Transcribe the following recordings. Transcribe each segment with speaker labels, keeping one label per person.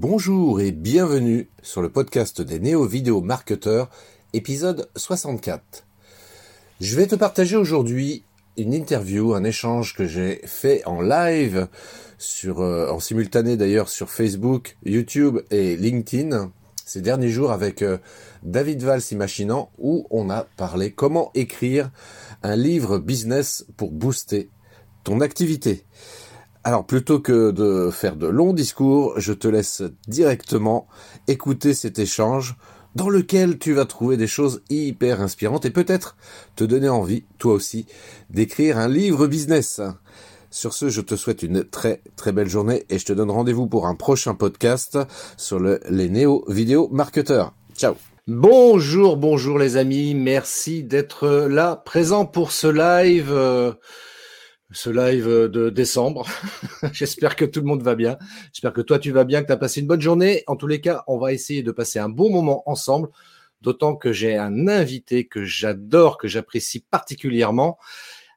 Speaker 1: Bonjour et bienvenue sur le podcast des néo-vidéo marketeurs, épisode 64. Je vais te partager aujourd'hui une interview, un échange que j'ai fait en live sur, euh, en simultané d'ailleurs sur Facebook, YouTube et LinkedIn ces derniers jours avec euh, David Valls Imaginant où on a parlé comment écrire un livre business pour booster ton activité. Alors plutôt que de faire de longs discours, je te laisse directement écouter cet échange dans lequel tu vas trouver des choses hyper inspirantes et peut-être te donner envie, toi aussi, d'écrire un livre business. Sur ce, je te souhaite une très très belle journée et je te donne rendez-vous pour un prochain podcast sur le, les néo vidéo marketeurs. Ciao Bonjour, bonjour les amis, merci d'être là, présent pour ce live. Euh, ce live de décembre. J'espère que tout le monde va bien. J'espère que toi, tu vas bien, que tu as passé une bonne journée. En tous les cas, on va essayer de passer un bon moment ensemble, d'autant que j'ai un invité que j'adore, que j'apprécie particulièrement.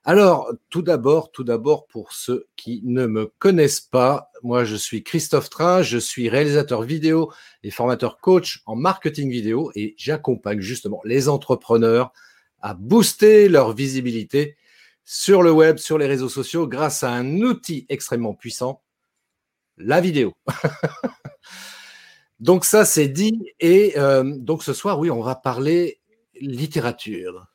Speaker 1: Alors, tout d'abord, tout d'abord, pour ceux qui ne me connaissent pas, moi, je suis Christophe Train, je suis réalisateur vidéo et formateur coach en marketing vidéo et j'accompagne justement les entrepreneurs à booster leur visibilité sur le web, sur les réseaux sociaux, grâce à un outil extrêmement puissant, la vidéo. donc ça, c'est dit. Et euh, donc ce soir, oui, on va parler littérature.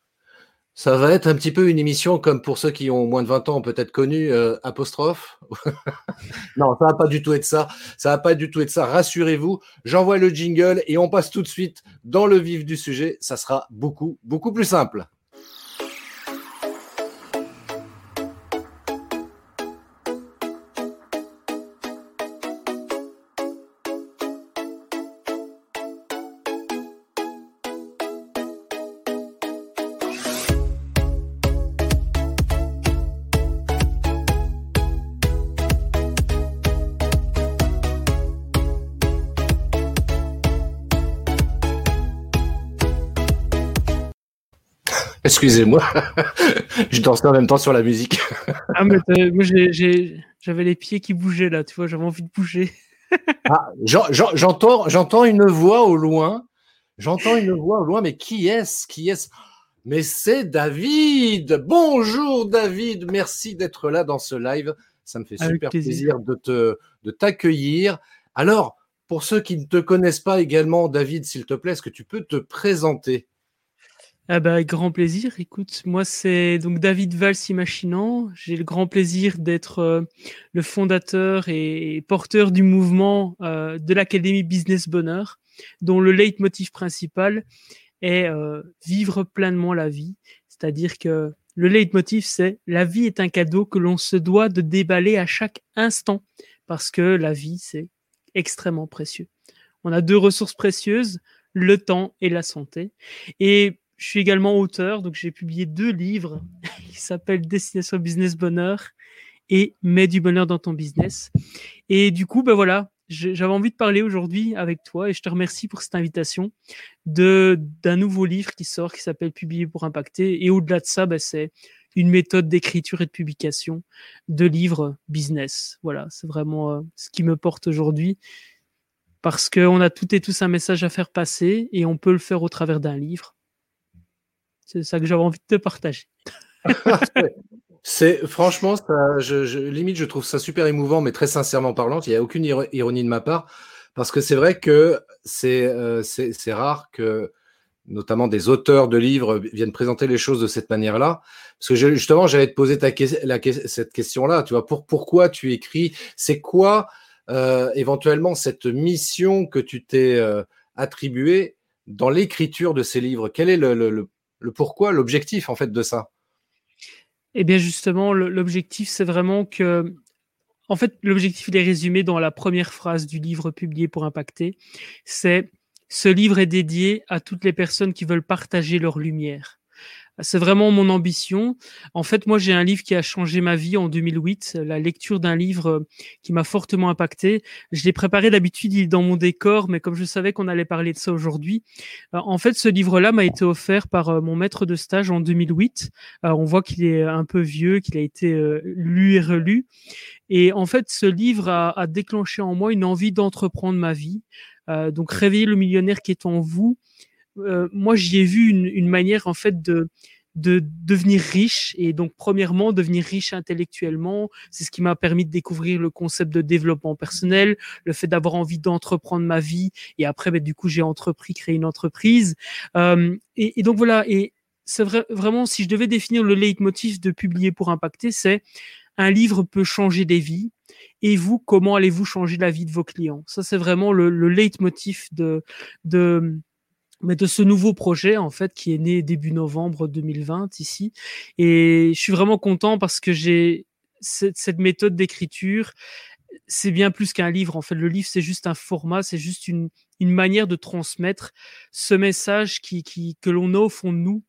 Speaker 1: Ça va être un petit peu une émission comme pour ceux qui ont moins de 20 ans peut-être connu euh, apostrophe. non, ça va pas du tout être ça. Ça va pas du tout être ça. Rassurez-vous, j'envoie le jingle et on passe tout de suite dans le vif du sujet. Ça sera beaucoup, beaucoup plus simple. Excusez-moi, je dansais en même temps sur la musique.
Speaker 2: ah, mais moi, j'avais les pieds qui bougeaient là, tu vois, j'avais envie de bouger.
Speaker 1: ah, j'entends, j'entends une voix au loin. J'entends une voix au loin, mais qui est-ce? Qui est-ce? Mais c'est David. Bonjour David, merci d'être là dans ce live. Ça me fait super plaisir. de te de t'accueillir. Alors, pour ceux qui ne te connaissent pas également, David, s'il te plaît, est-ce que tu peux te présenter?
Speaker 2: Ah bah, grand plaisir. Écoute, moi c'est donc David Valls Imaginant. J'ai le grand plaisir d'être euh, le fondateur et porteur du mouvement euh, de l'Académie Business Bonheur, dont le leitmotiv principal est euh, vivre pleinement la vie. C'est-à-dire que le leitmotiv c'est la vie est un cadeau que l'on se doit de déballer à chaque instant parce que la vie c'est extrêmement précieux. On a deux ressources précieuses, le temps et la santé. Et je suis également auteur, donc j'ai publié deux livres qui s'appellent Destination Business Bonheur et Mets du bonheur dans ton business. Et du coup, ben voilà, j'avais envie de parler aujourd'hui avec toi et je te remercie pour cette invitation d'un nouveau livre qui sort qui s'appelle Publier pour impacter. Et au-delà de ça, ben c'est une méthode d'écriture et de publication de livres business. Voilà, c'est vraiment euh, ce qui me porte aujourd'hui parce qu'on a tout et tous un message à faire passer et on peut le faire au travers d'un livre. C'est ça que j'avais envie de te partager.
Speaker 1: c'est franchement, je, limite, je trouve ça super émouvant, mais très sincèrement parlant, il n'y a aucune ironie de ma part, parce que c'est vrai que euh, c'est rare que notamment des auteurs de livres viennent présenter les choses de cette manière-là. Parce que justement, j'allais te poser cette question-là. Tu vois, pour, pourquoi tu écris C'est quoi euh, éventuellement cette mission que tu t'es euh, attribuée dans l'écriture de ces livres? Quel est le, le, le pourquoi, l'objectif en fait de ça
Speaker 2: Eh bien justement, l'objectif c'est vraiment que, en fait, l'objectif il est résumé dans la première phrase du livre publié pour impacter. C'est ce livre est dédié à toutes les personnes qui veulent partager leur lumière. C'est vraiment mon ambition. En fait, moi, j'ai un livre qui a changé ma vie en 2008, la lecture d'un livre euh, qui m'a fortement impacté. Je l'ai préparé d'habitude, il est dans mon décor, mais comme je savais qu'on allait parler de ça aujourd'hui, euh, en fait, ce livre-là m'a été offert par euh, mon maître de stage en 2008. on voit qu'il est un peu vieux, qu'il a été lu et relu. Et en fait, ce livre a, déclenché en moi une envie d'entreprendre ma vie. donc, réveiller le millionnaire qui est en vous euh, moi j'y ai vu une, une, manière en fait de de devenir riche et donc premièrement devenir riche intellectuellement. C'est ce qui m'a permis de découvrir le concept de développement personnel le fait d'avoir envie d'entreprendre ma vie et après ben, du coup j'ai entrepris créé une entreprise. Euh, et, et, donc voilà. Et c'est vrai, vraiment si je devais définir le leitmotiv de publier pour impacter c'est un livre peut changer des vies. Et vous comment allez-vous changer la vie de vos clients? Ça c'est vraiment le, le leitmotiv de de mais de ce nouveau projet en fait qui est né début novembre 2020 ici. Et je suis vraiment content parce que j'ai cette, méthode d'écriture c'est bien plus qu'un livre en fait. Le livre c'est juste un format c'est juste une, une manière de transmettre ce message qui, qui que l'on a au fond de nous.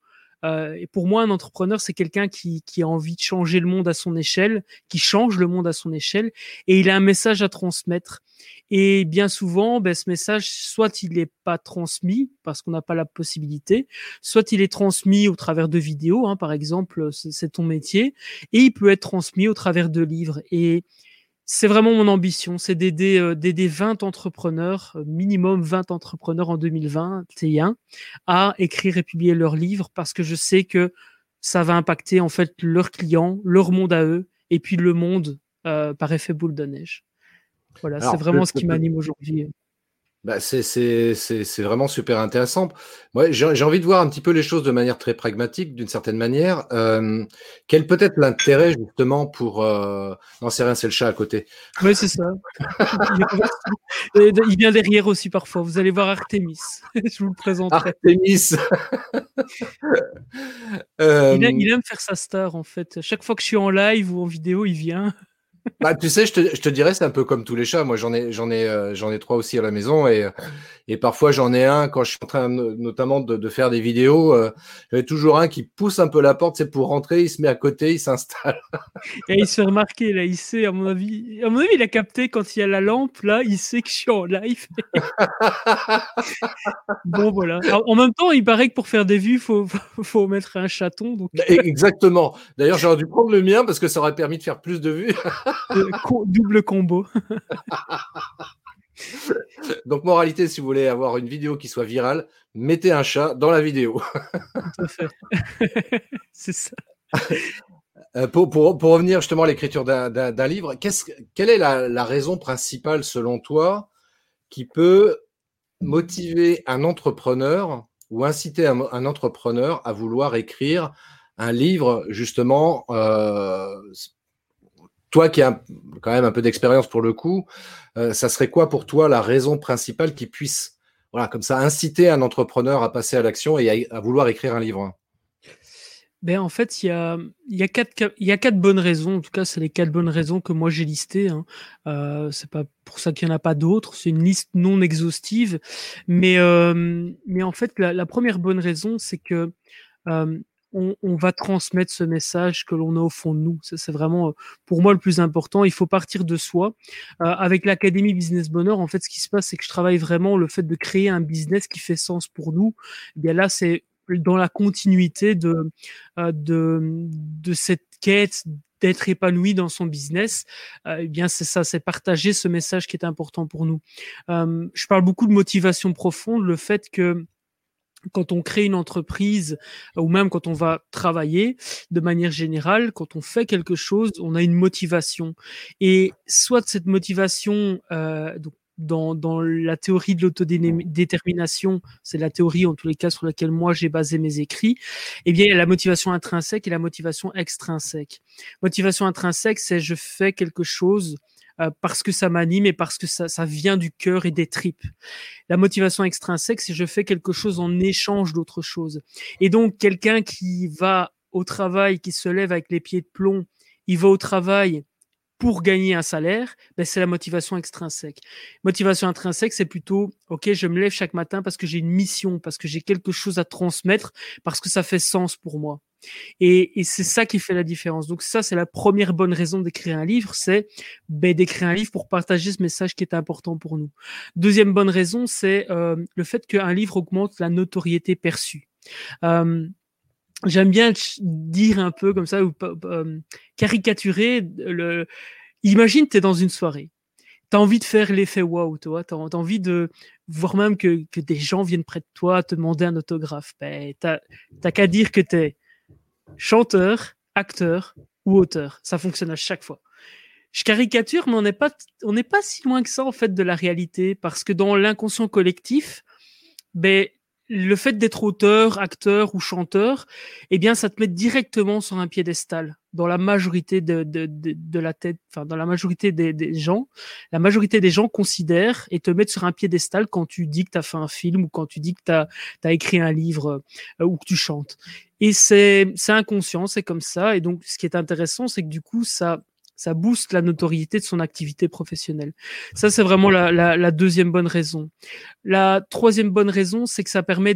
Speaker 2: Euh, et pour moi, un entrepreneur, c'est quelqu'un qui, qui, a envie de changer le monde à son échelle, qui change le monde à son échelle, et il a un message à transmettre. Et bien souvent, ben, ce message, soit il n'est pas transmis parce qu'on n'a pas la possibilité, soit il est transmis au travers de vidéos, hein, par exemple, c'est ton métier, et il peut être transmis au travers de livres. Et c'est vraiment mon ambition, c'est d'aider euh, d'aider 20 entrepreneurs, euh, minimum 20 entrepreneurs en 2021, à écrire et publier leurs livres parce que je sais que ça va impacter en fait leurs clients, leur monde à eux, et puis le monde euh, par effet boule de neige. Voilà, c'est vraiment ce qui m'anime aujourd'hui.
Speaker 1: Bah, c'est vraiment super intéressant. Moi, j'ai envie de voir un petit peu les choses de manière très pragmatique, d'une certaine manière. Euh, quel peut être l'intérêt justement pour... Euh... Non, c'est rien, c'est le chat à côté.
Speaker 2: Oui, c'est ça. il vient derrière aussi parfois. Vous allez voir Artemis. Je vous le présenterai.
Speaker 1: Artemis
Speaker 2: il, aime, il aime faire sa star en fait. Chaque fois que je suis en live ou en vidéo, il vient.
Speaker 1: Bah, tu sais, je te, je te dirais, c'est un peu comme tous les chats. Moi, j'en ai, j'en ai, euh, j'en ai trois aussi à la maison et, et parfois j'en ai un quand je suis en train notamment de, de faire des vidéos. Euh, J'avais toujours un qui pousse un peu la porte, c'est pour rentrer, il se met à côté, il s'installe.
Speaker 2: et il se fait remarquer là, il sait, à mon avis, à mon avis, il a capté quand il y a la lampe là, il sait que je suis en live. bon voilà. en même temps, il paraît que pour faire des vues, faut, faut, mettre un chaton. Donc...
Speaker 1: Exactement. D'ailleurs, j'aurais dû prendre le mien parce que ça aurait permis de faire plus de vues.
Speaker 2: double combo.
Speaker 1: Donc, moralité, si vous voulez avoir une vidéo qui soit virale, mettez un chat dans la vidéo.
Speaker 2: C'est ça.
Speaker 1: Euh, pour, pour, pour, revenir justement à l'écriture d'un livre, quelle est la, la, raison principale selon toi qui peut motiver un entrepreneur ou inciter un, un entrepreneur à vouloir écrire un livre justement euh, toi qui as quand même un peu d'expérience pour le coup, euh, ça serait quoi pour toi la raison principale qui puisse, voilà, comme ça, inciter un entrepreneur à passer à l'action et à, vouloir écrire un livre?
Speaker 2: Ben, en fait, il y a, y, a y a quatre bonnes raisons. En tout cas, c'est les quatre bonnes raisons que moi j'ai listées. Hein. Euh, c'est pas pour ça qu'il n'y en a pas d'autres. C'est une liste non exhaustive. Mais, euh, mais en fait, la, première bonne raison, c'est que on, va transmettre ce message que l'on a au fond de nous. C'est vraiment, euh, pour moi, le plus important. Il faut partir de soi. Euh, avec l'Académie Business Bonheur, en fait, ce qui se passe, c'est que je travaille vraiment le fait de créer un business qui fait sens pour nous. Eh bien là, c'est dans la continuité de, euh, de, de cette quête d'être épanoui dans son business, eh bien c'est ça, c'est partager ce message qui est important pour nous. je parle beaucoup de motivation profonde, le fait que quand on crée une entreprise ou même quand on va travailler de manière générale, quand on fait quelque chose, on a une motivation. Et soit cette motivation, euh, dans, dans la théorie de l'autodétermination, c'est la théorie en tous les cas sur laquelle moi j'ai basé mes écrits, eh bien il y a la motivation intrinsèque et la motivation extrinsèque. Motivation intrinsèque, c'est je fais quelque chose euh, parce que ça m'anime et parce que ça, ça vient du cœur et des tripes. La motivation extrinsèque, c'est je fais quelque chose en échange d'autre chose. Et donc, quelqu'un qui va au travail, qui se lève avec les pieds de plomb, il va au travail pour gagner un salaire, ben c'est la motivation extrinsèque. Motivation intrinsèque, c'est plutôt, OK, je me lève chaque matin parce que j'ai une mission, parce que j'ai quelque chose à transmettre, parce que ça fait sens pour moi. Et, et c'est ça qui fait la différence. Donc ça, c'est la première bonne raison d'écrire un livre, c'est ben, d'écrire un livre pour partager ce message qui est important pour nous. Deuxième bonne raison, c'est euh, le fait qu'un livre augmente la notoriété perçue. Euh, J'aime bien dire un peu comme ça, ou caricaturer le. Imagine, tu es dans une soirée. Tu as envie de faire l'effet wow, tu vois. Tu as, envie de voir même que, que, des gens viennent près de toi te demander un autographe. Ben, tu qu'à dire que tu es chanteur, acteur ou auteur. Ça fonctionne à chaque fois. Je caricature, mais on n'est pas, on n'est pas si loin que ça en fait de la réalité, parce que dans l'inconscient collectif, ben le fait d'être auteur, acteur ou chanteur, eh bien, ça te met directement sur un piédestal. Dans la majorité de, de, de, la tête, enfin, dans la majorité des, des, gens, la majorité des gens considèrent et te mettent sur un piédestal quand tu dis que tu as fait un film ou quand tu dis que tu as, écrit un livre euh, ou que tu chantes. Et c'est inconscient, c'est comme ça. Et donc, ce qui est intéressant, c'est que du coup, ça, ça booste la notoriété de son activité professionnelle. Ça, c'est vraiment la, deuxième bonne raison. La troisième bonne raison, c'est que ça permet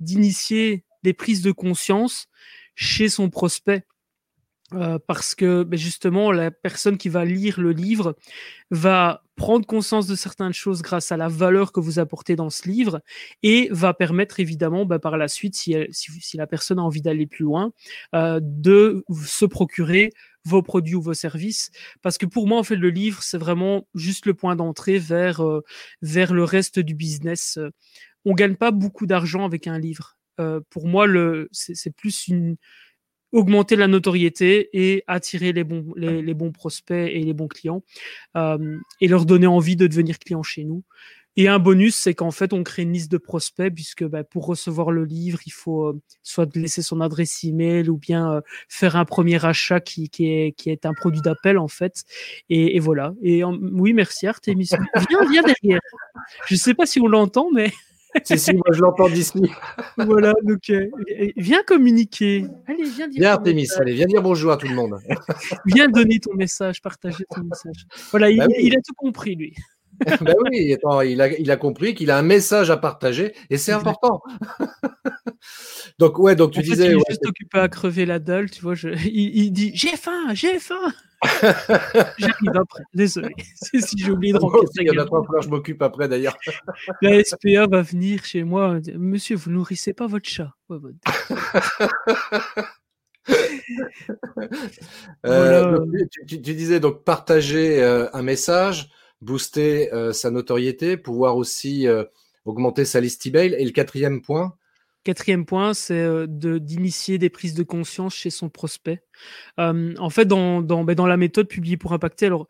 Speaker 2: d'initier des prises de conscience chez son prospect. Euh, parce que ben justement, la personne qui va lire le livre va prendre conscience de certaines choses grâce à la valeur que vous apportez dans ce livre et va permettre évidemment ben, par la suite, si, si, si, la personne a envie d'aller plus loin, euh, de se procurer vos produits ou vos services. Parce que pour moi, en fait, le livre, c'est vraiment juste le point d'entrée vers, euh, vers le reste du business. On gagne pas beaucoup d'argent avec un livre. Euh, pour moi, le, c'est plus une, augmenter la notoriété et attirer les bons, les, les bons prospects et les bons clients euh, et leur donner envie de devenir client chez nous. Et un bonus, c'est qu'en fait, on crée une liste de prospects puisque bah, pour recevoir le livre, il faut euh, soit laisser son adresse email ou bien euh, faire un premier achat qui, qui, est, qui est un produit d'appel en fait. Et, et voilà. Et oui, merci Artemis. Viens, viens derrière. Je sais pas si on l'entend, mais
Speaker 1: si, si, moi je l'entends d'ici.
Speaker 2: voilà, donc euh, viens communiquer. Allez, viens dire.
Speaker 1: Viens, Artemis, allez, viens dire bonjour à tout le monde.
Speaker 2: viens donner ton message, partager ton message. Voilà, il, bah il a tout compris, lui.
Speaker 1: ben oui, attends, il, a, il a compris qu'il a un message à partager et c'est important. donc, ouais, donc tu
Speaker 2: en fait,
Speaker 1: disais.
Speaker 2: Il est
Speaker 1: ouais,
Speaker 2: juste occupé à crever la dalle, tu vois. Je, il, il dit J'ai faim, j'ai faim. J'arrive après, désolé. si j'ai oublié de remplir
Speaker 1: Il y en a trois fois, je m'occupe après d'ailleurs.
Speaker 2: La SPA va venir chez moi. Monsieur, vous nourrissez pas votre chat. Ouais, votre...
Speaker 1: euh, voilà. donc, tu, tu, tu, disais donc partager euh, un message, booster euh, sa notoriété, pouvoir aussi euh, augmenter sa liste email. Et le quatrième point?
Speaker 2: Quatrième point, c'est euh, d'initier des prises de conscience chez son prospect. En fait, ben, dans la méthode publiée pour impacter, alors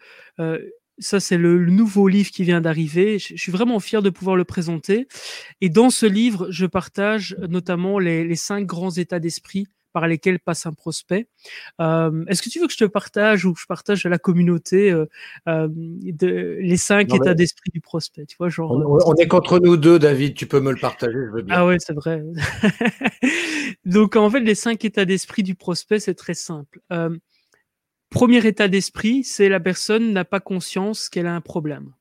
Speaker 2: ça c'est le, nouveau livre qui vient d'arriver. Je, suis vraiment fier de pouvoir le présenter. Et dans ce livre, je partage notamment les cinq grands états d'esprit par lesquels passe un prospect. Euh, Est-ce que tu veux que je te partage ou que je partage à la communauté euh, euh, de, les cinq non, états d'esprit du prospect Tu vois, genre.
Speaker 1: On, on, est contre nous deux, David. Tu peux me le partager, je veux bien.
Speaker 2: Ah ouais, c'est vrai. Donc en fait, les cinq états d'esprit du prospect, c'est très simple. Euh, premier état d'esprit, c'est la personne n'a pas conscience qu'elle a un problème.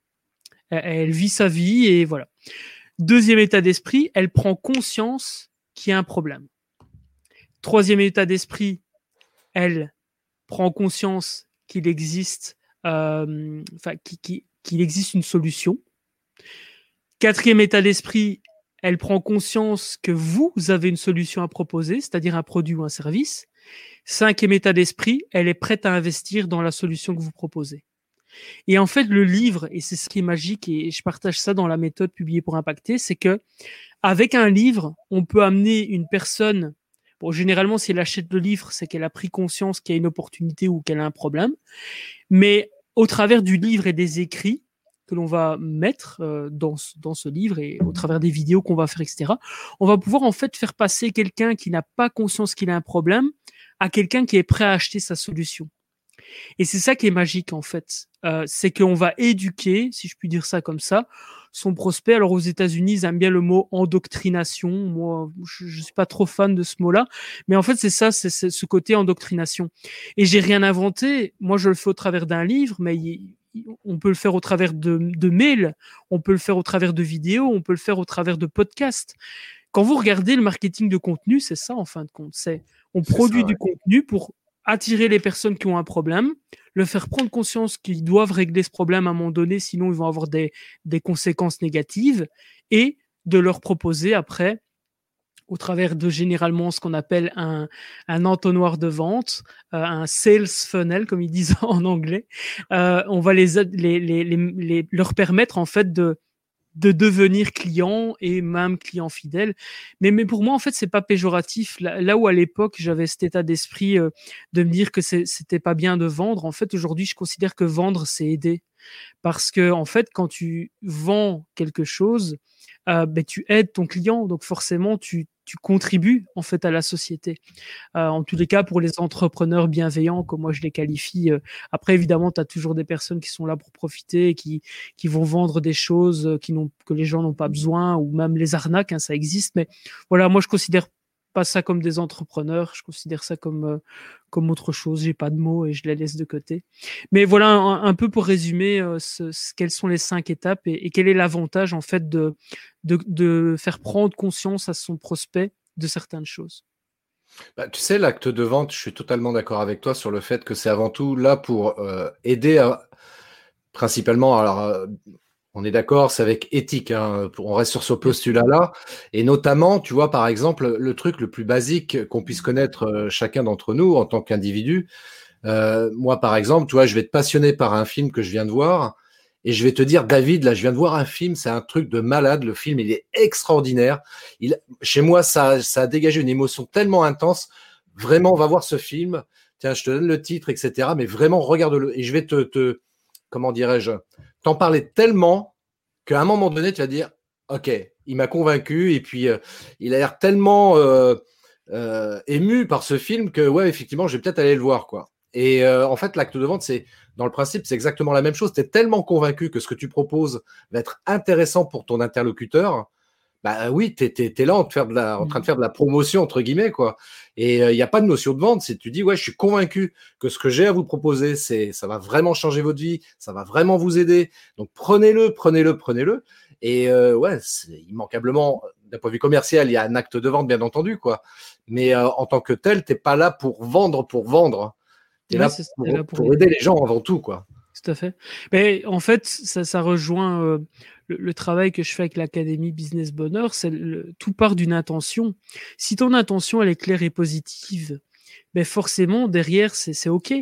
Speaker 2: Elle, elle vit sa vie et voilà. Deuxième état d'esprit, elle prend conscience qu'il y a un problème. Troisième état d'esprit, elle prend conscience qu'il existe, euh, qu'il qu existe une solution. Quatrième état d'esprit, elle prend conscience que vous avez une solution à proposer, c'est-à-dire un produit ou un service. Cinquième état d'esprit, elle est prête à investir dans la solution que vous proposez. Et en fait, le livre, et c'est ce qui est magique, et je partage ça dans la méthode publiée pour impacter, c'est que avec un livre, on peut amener une personne Bon, généralement, si elle achète le livre, c'est qu'elle a pris conscience qu'il y a une opportunité ou qu'elle a un problème. Mais au travers du livre et des écrits que l'on va mettre euh, dans, ce, dans ce livre et au travers des vidéos qu'on va faire, etc., on va pouvoir en fait faire passer quelqu'un qui n'a pas conscience qu'il a un problème à quelqu'un qui est prêt à acheter sa solution. Et c'est ça qui est magique en fait. Euh, c'est qu'on va éduquer, si je puis dire ça comme ça, son prospect. Alors aux États-Unis, ils aiment bien le mot endoctrination. Moi, je, je suis pas trop fan de ce mot-là, mais en fait c'est ça, c'est ce côté endoctrination. Et j'ai rien inventé. Moi, je le fais au travers d'un livre, mais on peut le faire au travers de, de mails, on peut le faire au travers de vidéos, on peut le faire au travers de podcasts. Quand vous regardez le marketing de contenu, c'est ça en fin de compte. C'est on produit du contenu pour attirer les personnes qui ont un problème, le faire prendre conscience qu'ils doivent régler ce problème à un moment donné, sinon ils vont avoir des, des conséquences négatives, et de leur proposer après, au travers de généralement ce qu'on appelle un, un entonnoir de vente, euh, un sales funnel, comme ils disent en anglais, euh, on va les, les, les, les, leur permettre en fait de de devenir client et même client fidèle. Mais, mais pour moi, en fait, c'est pas péjoratif. Là, où à l'époque, j'avais cet état d'esprit euh, de me dire que c'était pas bien de vendre, en fait, aujourd'hui, je considère que vendre, c'est aider. Parce que, en fait, quand tu vends quelque chose, euh, ben, tu aides ton client. Donc, forcément, tu, contribues en fait à la société. Euh, en tous les cas, pour les entrepreneurs bienveillants, comme moi je les qualifie. Euh, après, évidemment, tu as toujours des personnes qui sont là pour profiter, qui, qui vont vendre des choses que les gens n'ont pas besoin, ou même les arnaques, hein, ça existe. Mais voilà, moi je considère pas ça comme des entrepreneurs, je considère ça comme, euh, comme autre chose. J'ai pas de mots et je les laisse de côté. Mais voilà un, peu pour résumer euh, quelles sont les cinq étapes et, quel est l'avantage en fait de, faire prendre conscience à son prospect de certaines choses.
Speaker 1: Bah, tu sais, l'acte de vente, je suis totalement d'accord avec toi sur le fait que c'est avant tout là pour euh, aider à, principalement, alors on est d'accord, c'est avec éthique. Hein, on reste sur ce postulat-là. Et notamment, tu vois, par exemple, le truc le plus basique qu'on puisse connaître euh, chacun d'entre nous en tant qu'individu. Euh, moi, par exemple, tu vois, je vais être passionné par un film que je viens de voir. Et je vais te dire, David, là, je viens de voir un film, c'est un truc de malade. Le film, il est extraordinaire. Chez moi, ça, a dégagé une émotion tellement intense. Vraiment, on va voir ce film. Tiens, je te donne le titre, etc. Mais vraiment, regarde-le. Et je vais te comment dirais-je, t'en parler tellement qu'à un moment donné, tu vas dire, OK, il m'a convaincu et puis euh, il a l'air tellement euh, euh, ému par ce film que, ouais, effectivement, je vais peut-être aller le voir, quoi. Et en fait, l'acte de vente, c'est dans le principe, c'est exactement la même chose. Tu es tellement convaincu que ce que tu proposes va être intéressant pour ton interlocuteur bah oui, tu es, là en, train de la, en train de faire de la promotion, entre guillemets, quoi. Et il euh, n'y a pas de notion de vente. C'est tu dis, ouais, je suis convaincu que ce que j'ai à vous proposer, c'est ça va vraiment changer votre vie, ça va vraiment vous aider. Donc prenez-le, prenez-le, prenez-le. Et euh, ouais, immanquablement, d'un point de vue commercial, il y a un acte de vente, bien entendu, quoi. Mais euh, en tant que tel, t'es pas là pour vendre pour vendre. Tu es là, pour, aider les gens avant tout, quoi.
Speaker 2: Tout à fait. Mais en fait, ça, ça rejoint le, travail que je fais avec l'Académie Business Bonheur, c'est tout part d'une intention. Si ton intention elle est claire et positive, ben forcément derrière c'est OK.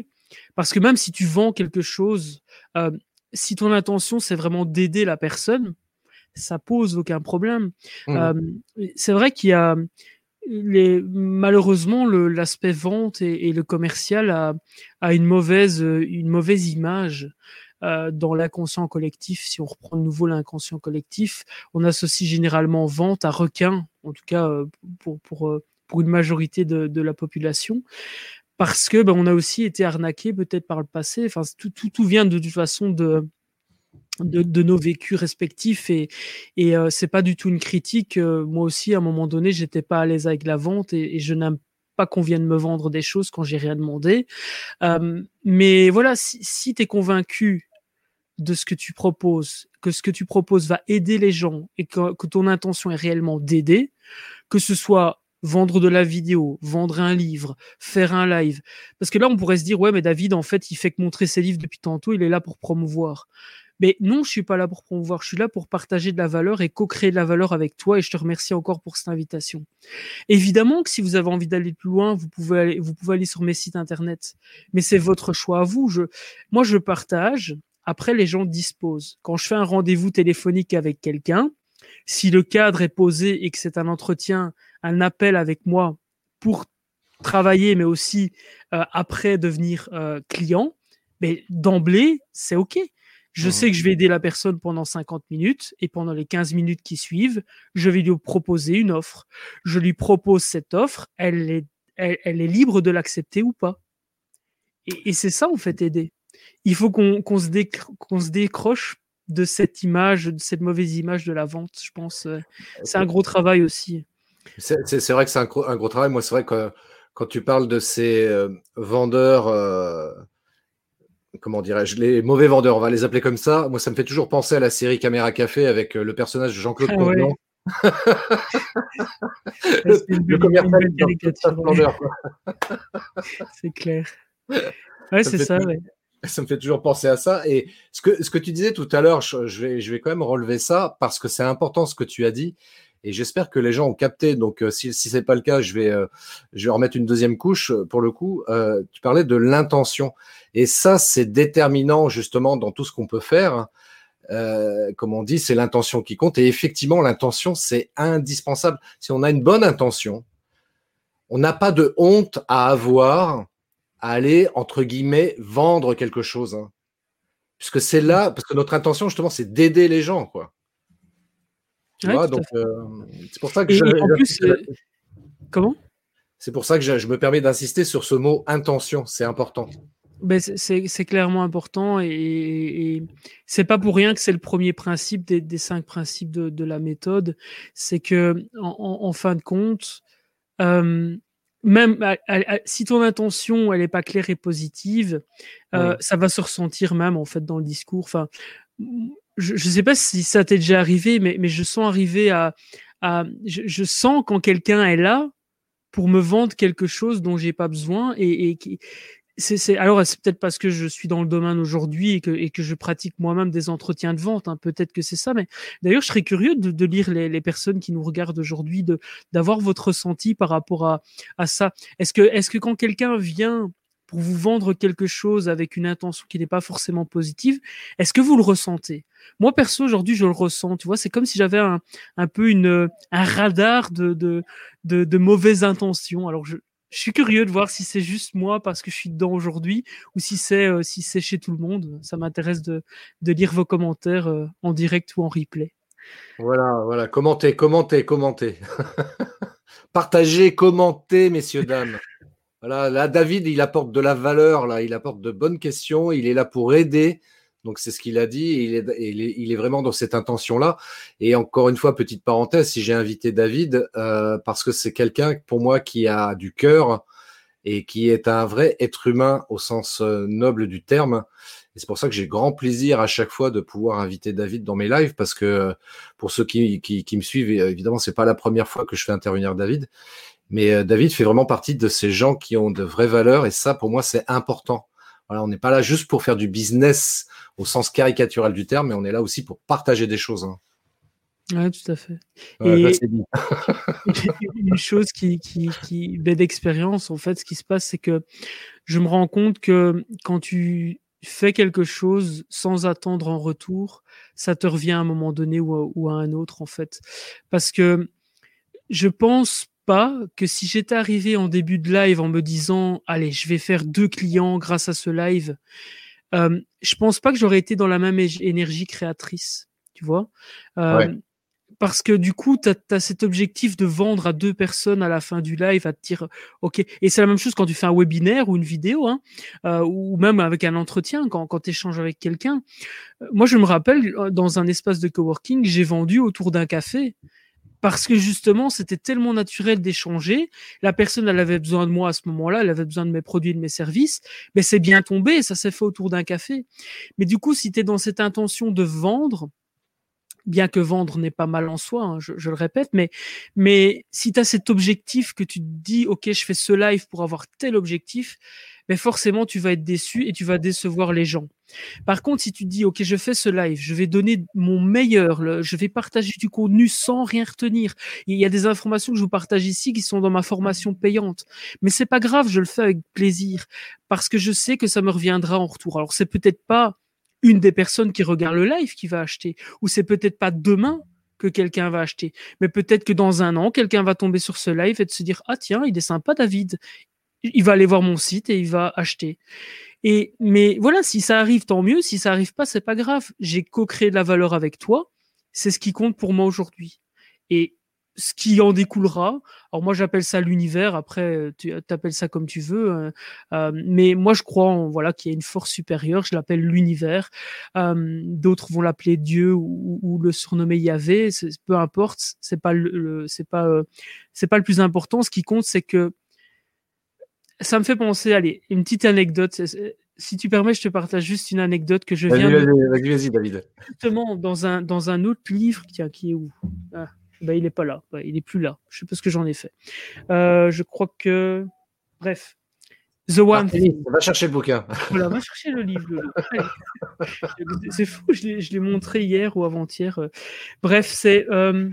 Speaker 2: Parce que même si tu vends quelque chose, euh, si ton intention c'est vraiment d'aider la personne, ça pose aucun problème. Mmh. Euh, c'est vrai qu'il y a malheureusement l'aspect vente et, le commercial a, a, une mauvaise image. Euh, dans l'inconscient collectif, si on reprend de nouveau l'inconscient collectif, on associe généralement vente à requin, en tout cas euh, pour, euh, une majorité de, de la population parce que ben, on a aussi été arnaqué peut-être par le passé. Enfin, tout, vient de, toute façon de, de, de, nos vécus respectifs et, et euh, c'est pas du tout une critique. moi aussi, à un moment donné, j'étais pas à l'aise avec la vente et, et je n'aime pas qu'on vienne me vendre des choses quand j'ai rien demandé. Euh, mais voilà, si, si tu es convaincu de ce que tu proposes, que ce que tu proposes va aider les gens et que, ton intention est réellement d'aider, que ce soit vendre de la vidéo, vendre un livre, faire un live. Parce que là, on pourrait se dire, ouais, mais David, en fait, il fait que montrer ses livres depuis tantôt, il est là pour promouvoir. Mais non, je suis pas là pour promouvoir, je suis là pour partager de la valeur et co-créer de la valeur avec toi et je te remercie encore pour cette invitation. Évidemment que si vous avez envie d'aller plus loin, vous pouvez aller, vous pouvez aller sur mes sites internet, mais c'est votre choix à vous. Je, moi, je partage après, les gens disposent. Quand je fais un rendez-vous téléphonique avec quelqu'un, si le cadre est posé et que c'est un entretien, un appel avec moi pour travailler, mais aussi euh, après devenir euh, client, mais d'emblée, c'est OK. Je mmh sais que je vais aider la personne pendant 50 minutes et pendant les 15 minutes qui suivent, je vais lui proposer une offre. Je lui propose cette offre, elle est, elle est libre de l'accepter ou pas. Et, c'est ça, en fait, aider. Il faut qu'on se, se, décroche de cette image, de cette mauvaise image de la vente, je pense. Euh, c'est un gros travail aussi.
Speaker 1: C'est vrai que c'est un, un, gros travail. Moi, c'est vrai que quand tu parles de ces euh, vendeurs, euh, comment dirais-je, les mauvais vendeurs, on va les appeler comme ça, moi, ça me fait toujours penser à la série Caméra Café avec le personnage de Jean-Claude ah,
Speaker 2: le, commercial c'est clair. Ouais, c'est ça.
Speaker 1: Ça me fait toujours penser à ça. Et ce que, ce que tu disais tout à l'heure, je, vais, je vais quand même relever ça parce que c'est important ce que tu as dit. Et j'espère que les gens ont capté. Donc, euh, si, si ce n'est pas le cas, je vais, euh, je vais remettre une deuxième couche pour le coup. Euh, tu parlais de l'intention. Et ça, c'est déterminant justement dans tout ce qu'on peut faire. Euh, comme on dit, c'est l'intention qui compte. Et effectivement, l'intention, c'est indispensable. Si on a une bonne intention, on n'a pas de honte à avoir à aller, entre guillemets, vendre quelque chose. Hein. Puisque c'est là, parce que notre intention, justement, c'est d'aider les gens. Quoi.
Speaker 2: Tu vois, donc, euh, c'est pour ça que je, en plus, comment?
Speaker 1: C'est pour ça que je me permets d'insister sur ce mot intention. C'est important.
Speaker 2: Ben, c'est clairement important et, et c'est pas pour rien que c'est le premier principe des, cinq principes de, la méthode. C'est que en, fin de compte, euh, même si ton intention elle est pas claire et positive, euh, ça va se ressentir même en fait dans le discours. Enfin, je, ne sais pas si ça t'est déjà arrivé, mais, mais je sens arriver à, à je, sens quand quelqu'un est là pour me vendre quelque chose dont j'ai pas besoin et, et qui c'est, alors c'est peut-être parce que je suis dans le domaine aujourd'hui et que, et que je pratique moi-même des entretiens de vente. Hein, peut-être que c'est ça. Mais d'ailleurs, je serais curieux de, de lire les, les, personnes qui nous regardent aujourd'hui, d'avoir votre ressenti par rapport à, à ça. Est-ce que est-ce que quand quelqu'un vient pour vous vendre quelque chose avec une intention qui n'est pas forcément positive, est-ce que vous le ressentez? Moi perso aujourd'hui, je le ressens. Tu vois, c'est comme si j'avais un, un peu une un radar de de, de, mauvaises intentions. Alors je je suis curieux de voir si c'est juste moi parce que je suis dedans aujourd'hui ou si c'est euh, si c'est chez tout le monde. Ça m'intéresse de, de, lire vos commentaires euh, en direct ou en replay.
Speaker 1: Voilà, voilà, commentez, commentez, commentez. Partagez, commentez, messieurs, dames. Voilà, là, David, il apporte de la valeur, là, il apporte de bonnes questions, il est là pour aider. Donc c'est ce qu'il a dit. il, est, vraiment dans cette intention-là. Et encore une fois, petite parenthèse, si j'ai invité David, euh, parce que c'est quelqu'un pour moi qui a du cœur et qui est un vrai être humain au sens euh, noble du terme. Et c'est pour ça que j'ai grand plaisir à chaque fois de pouvoir inviter David dans mes lives, parce que pour ceux qui me suivent, évidemment, c'est pas la première fois que je fais intervenir David. Mais David fait vraiment partie de ces gens qui ont de vraies valeurs, et ça, pour moi, c'est important. Voilà, on n'est pas là juste pour faire du business au sens caricatural du terme, mais on est là aussi pour partager des choses. Hein.
Speaker 2: Oui, tout à fait. et une chose qui, qui, qui d'expérience, en fait, ce qui se passe, c'est que je me rends compte que quand tu fais quelque chose sans attendre en retour, ça te revient à un moment donné ou à, ou à un autre, en fait. Parce que je pense pas que si j'étais arrivé en début de live en me disant, allez, je vais faire deux clients grâce à ce live, euh, je pense pas que j'aurais été dans la même énergie créatrice, tu vois. Euh, parce que du coup, tu as, cet objectif de vendre à deux personnes à la fin du live, à te dire, OK, et c'est la même chose quand tu fais un webinaire ou une vidéo, hein, euh, ou même avec un entretien, quand, quand tu échanges avec quelqu'un. Moi, je me rappelle, dans un espace de coworking, j'ai vendu autour d'un café parce que justement, c'était tellement naturel d'échanger. La personne, elle avait besoin de moi à ce moment-là, elle avait besoin de mes produits, de mes services. Mais c'est bien tombé, ça s'est fait autour d'un café. Mais du coup, si tu es dans cette intention de vendre, bien que vendre n'est pas mal en soi, hein, je, je, le répète, mais, mais si tu as cet objectif que tu te dis, OK, je fais ce live pour avoir tel objectif, mais forcément tu vas être déçu et tu vas décevoir les gens. Par contre, si tu dis OK, je fais ce live, je vais donner mon meilleur, je vais partager du contenu sans rien retenir. Il y a des informations que je vous partage ici qui sont dans ma formation payante, mais c'est pas grave, je le fais avec plaisir parce que je sais que ça me reviendra en retour. Alors c'est peut-être pas une des personnes qui regarde le live qui va acheter ou c'est peut-être pas demain que quelqu'un va acheter. Mais peut-être que dans un an, quelqu'un va tomber sur ce live et se dire ah tiens, il est sympa David, il va aller voir mon site et il va acheter. Et mais voilà, si ça arrive, tant mieux. Si ça arrive pas, c'est pas grave. J'ai co-créé de la valeur avec toi. C'est ce qui compte pour moi aujourd'hui. Et ce qui en découlera. Alors moi j'appelle ça l'univers, après tu appelles ça comme tu veux, hein. euh, mais moi je crois en, voilà qu'il y a une force supérieure, je l'appelle l'univers. Euh, d'autres vont l'appeler Dieu ou, le surnommer Yahvé, peu importe, c'est pas le, c'est pas euh, c'est pas le plus important. Ce qui compte c'est que ça me fait penser, allez, une petite anecdote. Si tu permets, je te partage juste une anecdote que je viens.
Speaker 1: Vas-y, vas-y, David.
Speaker 2: Justement, dans un, dans un autre livre, qui, qui est où? Ah, bah, il est pas là, bah, il est plus là. Je sais pas ce que j'en ai fait. Euh, je crois que, bref,
Speaker 1: The One. Va chercher le bouquin.
Speaker 2: Voilà, va chercher le livre. c'est fou, je l'ai montré hier ou avant-hier. Bref, c'est. Euh,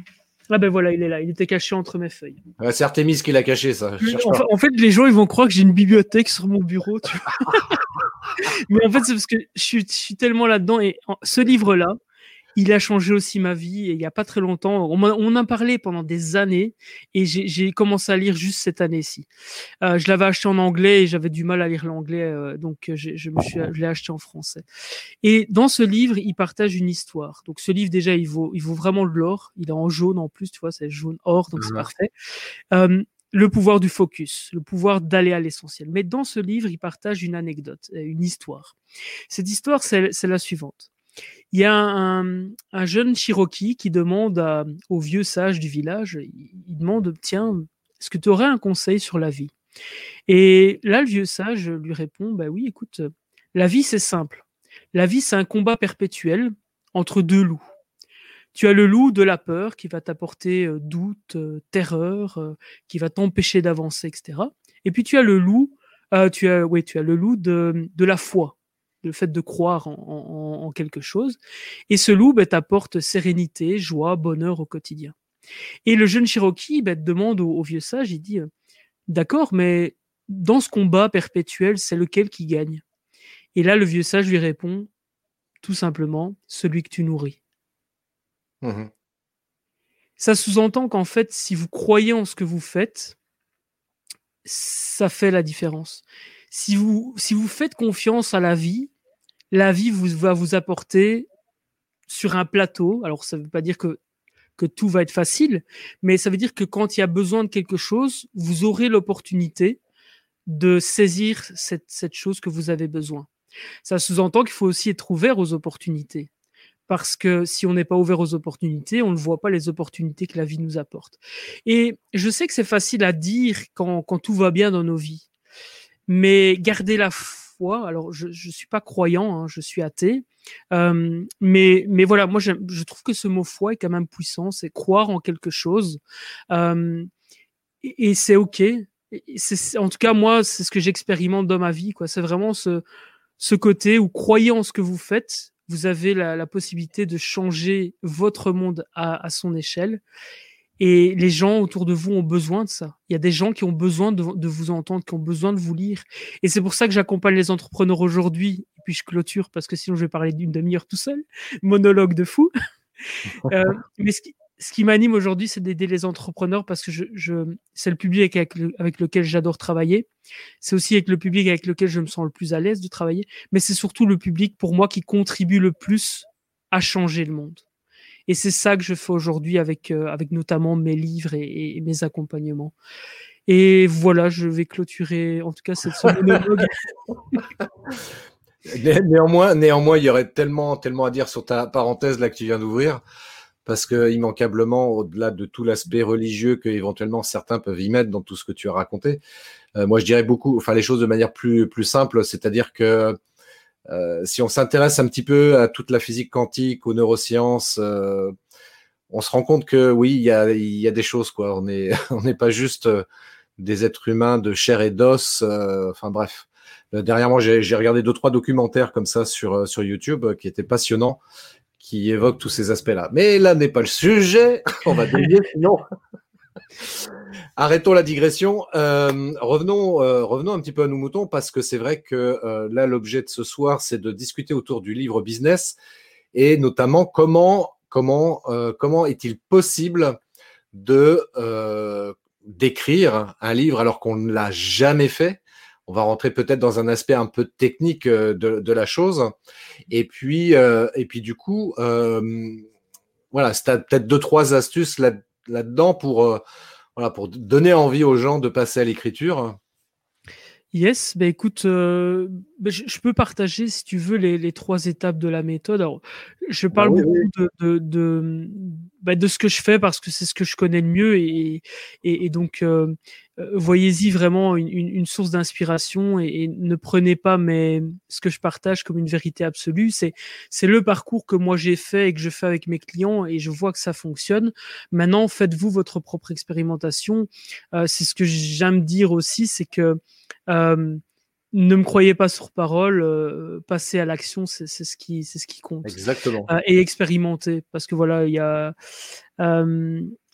Speaker 2: ah ben voilà, il est là, il était caché entre mes feuilles.
Speaker 1: c'est Artemis qui l'a caché, ça.
Speaker 2: En, fait, les gens, ils vont croire que j'ai une bibliothèque sur mon bureau. Mais en fait, c'est parce que je suis, je suis tellement là-dedans. Et ce livre-là, il a changé aussi ma vie et il n'y a pas très longtemps. On, en a parlé pendant des années et j'ai commencé à lire juste cette année-ci. Euh, je l'avais acheté en anglais et j'avais du mal à lire l'anglais, euh, donc euh, je, me suis, je l'ai acheté en français. Et dans ce livre, il partage une histoire. Donc ce livre déjà, il vaut, il vaut vraiment de l'or. Il est en jaune en plus, tu vois, c'est jaune or, donc c'est parfait. le pouvoir du focus, le pouvoir d'aller à l'essentiel. Mais dans ce livre, il partage une anecdote, une histoire. Cette histoire, c'est la suivante. Il y a un, jeune Cherokee qui demande au vieux sage du village, il, demande, tiens, est-ce que tu aurais un conseil sur la vie? Et là, le vieux sage lui répond, bah oui, écoute, la vie c'est simple. La vie c'est un combat perpétuel entre deux loups. Tu as le loup de la peur qui va t'apporter euh, doute, euh, terreur, euh, qui va t'empêcher d'avancer, etc. Et puis tu as le loup, tu as, oui, tu as le loup de, de la foi le fait de croire en, quelque chose. Et ce loup bah, t'apporte sérénité, joie, bonheur au quotidien. Et le jeune Cherokee bah, demande au, vieux sage, il dit, euh, d'accord, mais dans ce combat perpétuel, c'est lequel qui gagne? Et là, le vieux sage lui répond, tout simplement, celui que tu nourris. Mmh ça sous-entend qu'en fait, si vous croyez en ce que vous faites, ça fait la différence si vous, si vous faites confiance à la vie, la vie vous, va vous apporter sur un plateau. Alors, ça ne veut pas dire que, que tout va être facile, mais ça veut dire que quand il y a besoin de quelque chose, vous aurez l'opportunité de saisir cette, cette chose que vous avez besoin. Ça sous-entend qu'il faut aussi être ouvert aux opportunités. Parce que si on n'est pas ouvert aux opportunités, on ne voit pas les opportunités que la vie nous apporte. Et je sais que c'est facile à dire quand, quand tout va bien dans nos vies. Mais garder la foi, alors je ne suis pas croyant, hein, je suis athée, euh, mais, mais voilà, moi je trouve que ce mot foi est quand même puissant, c'est croire en quelque chose, euh, et, c'est ok. en tout cas, moi, c'est ce que j'expérimente dans ma vie, quoi. C'est vraiment ce, ce côté où croyez en ce que vous faites, vous avez la, la possibilité de changer votre monde à, à son échelle. Et les gens autour de vous ont besoin de ça. Il y a des gens qui ont besoin de, vous entendre, qui ont besoin de vous lire. Et c'est pour ça que j'accompagne les entrepreneurs aujourd'hui. Et puis je clôture parce que sinon je vais parler d'une demi-heure tout seul. Monologue de fou. euh, mais ce qui, ce qui m'anime aujourd'hui, c'est d'aider les entrepreneurs parce que je, je c'est le public avec, avec lequel j'adore travailler. C'est aussi avec le public avec lequel je me sens le plus à l'aise de travailler. Mais c'est surtout le public pour moi qui contribue le plus à changer le monde. Et c'est ça que je fais aujourd'hui avec, euh, avec notamment mes livres et, mes accompagnements. Et voilà, je vais clôturer en tout cas cette semaine.
Speaker 1: néanmoins, néanmoins, il y aurait tellement, tellement à dire sur ta parenthèse là que tu viens d'ouvrir, parce que immanquablement, au-delà de tout l'aspect religieux que éventuellement certains peuvent y mettre dans tout ce que tu as raconté, euh, moi je dirais beaucoup, enfin les choses de manière plus plus simple, c'est-à-dire que euh, si on s'intéresse un petit peu à toute la physique quantique, aux neurosciences, euh, on se rend compte que oui, il y a, y a, des choses quoi. On n'est on pas juste euh, des êtres humains de chair et d'os. enfin bref. Dernièrement, j'ai regardé deux trois documentaires comme ça sur sur YouTube qui étaient passionnants, qui évoquent tous ces aspects-là. Mais là n'est pas le sujet. on va dévier sinon. Arrêtons la digression. Euh, revenons, euh, revenons un petit peu à nos moutons parce que c'est vrai que euh, là, l'objet de ce soir, c'est de discuter autour du livre business et notamment comment, comment, comment est-il possible de d'écrire un livre alors qu'on ne l'a jamais fait. On va rentrer peut-être dans un aspect un peu technique de, de la chose. Et puis, et puis du coup, voilà, c'est peut-être deux trois astuces là là-dedans pour, voilà, pour donner envie aux gens de passer à l'écriture.
Speaker 2: Yes, ben écoute, euh, ben je, peux partager si tu veux les, les, trois étapes de la méthode. Alors, je bah parle beaucoup De, de, de, ben de, ce que je fais parce que c'est ce que je connais le mieux et, et, et donc euh, euh voyez-y vraiment une, une, source d'inspiration et, et, ne prenez pas mais ce que je partage comme une vérité absolue. C'est c'est le parcours que moi j'ai fait et que je fais avec mes clients et je vois que ça fonctionne. Maintenant, faites-vous votre propre expérimentation. Euh, c'est ce que j'aime dire aussi, c'est que euh, ne me croyez pas sur parole, euh, passez à l'action, c'est ce qui c'est ce qui compte.
Speaker 1: Exactement.
Speaker 2: Euh, et expérimenter, parce que voilà, il y a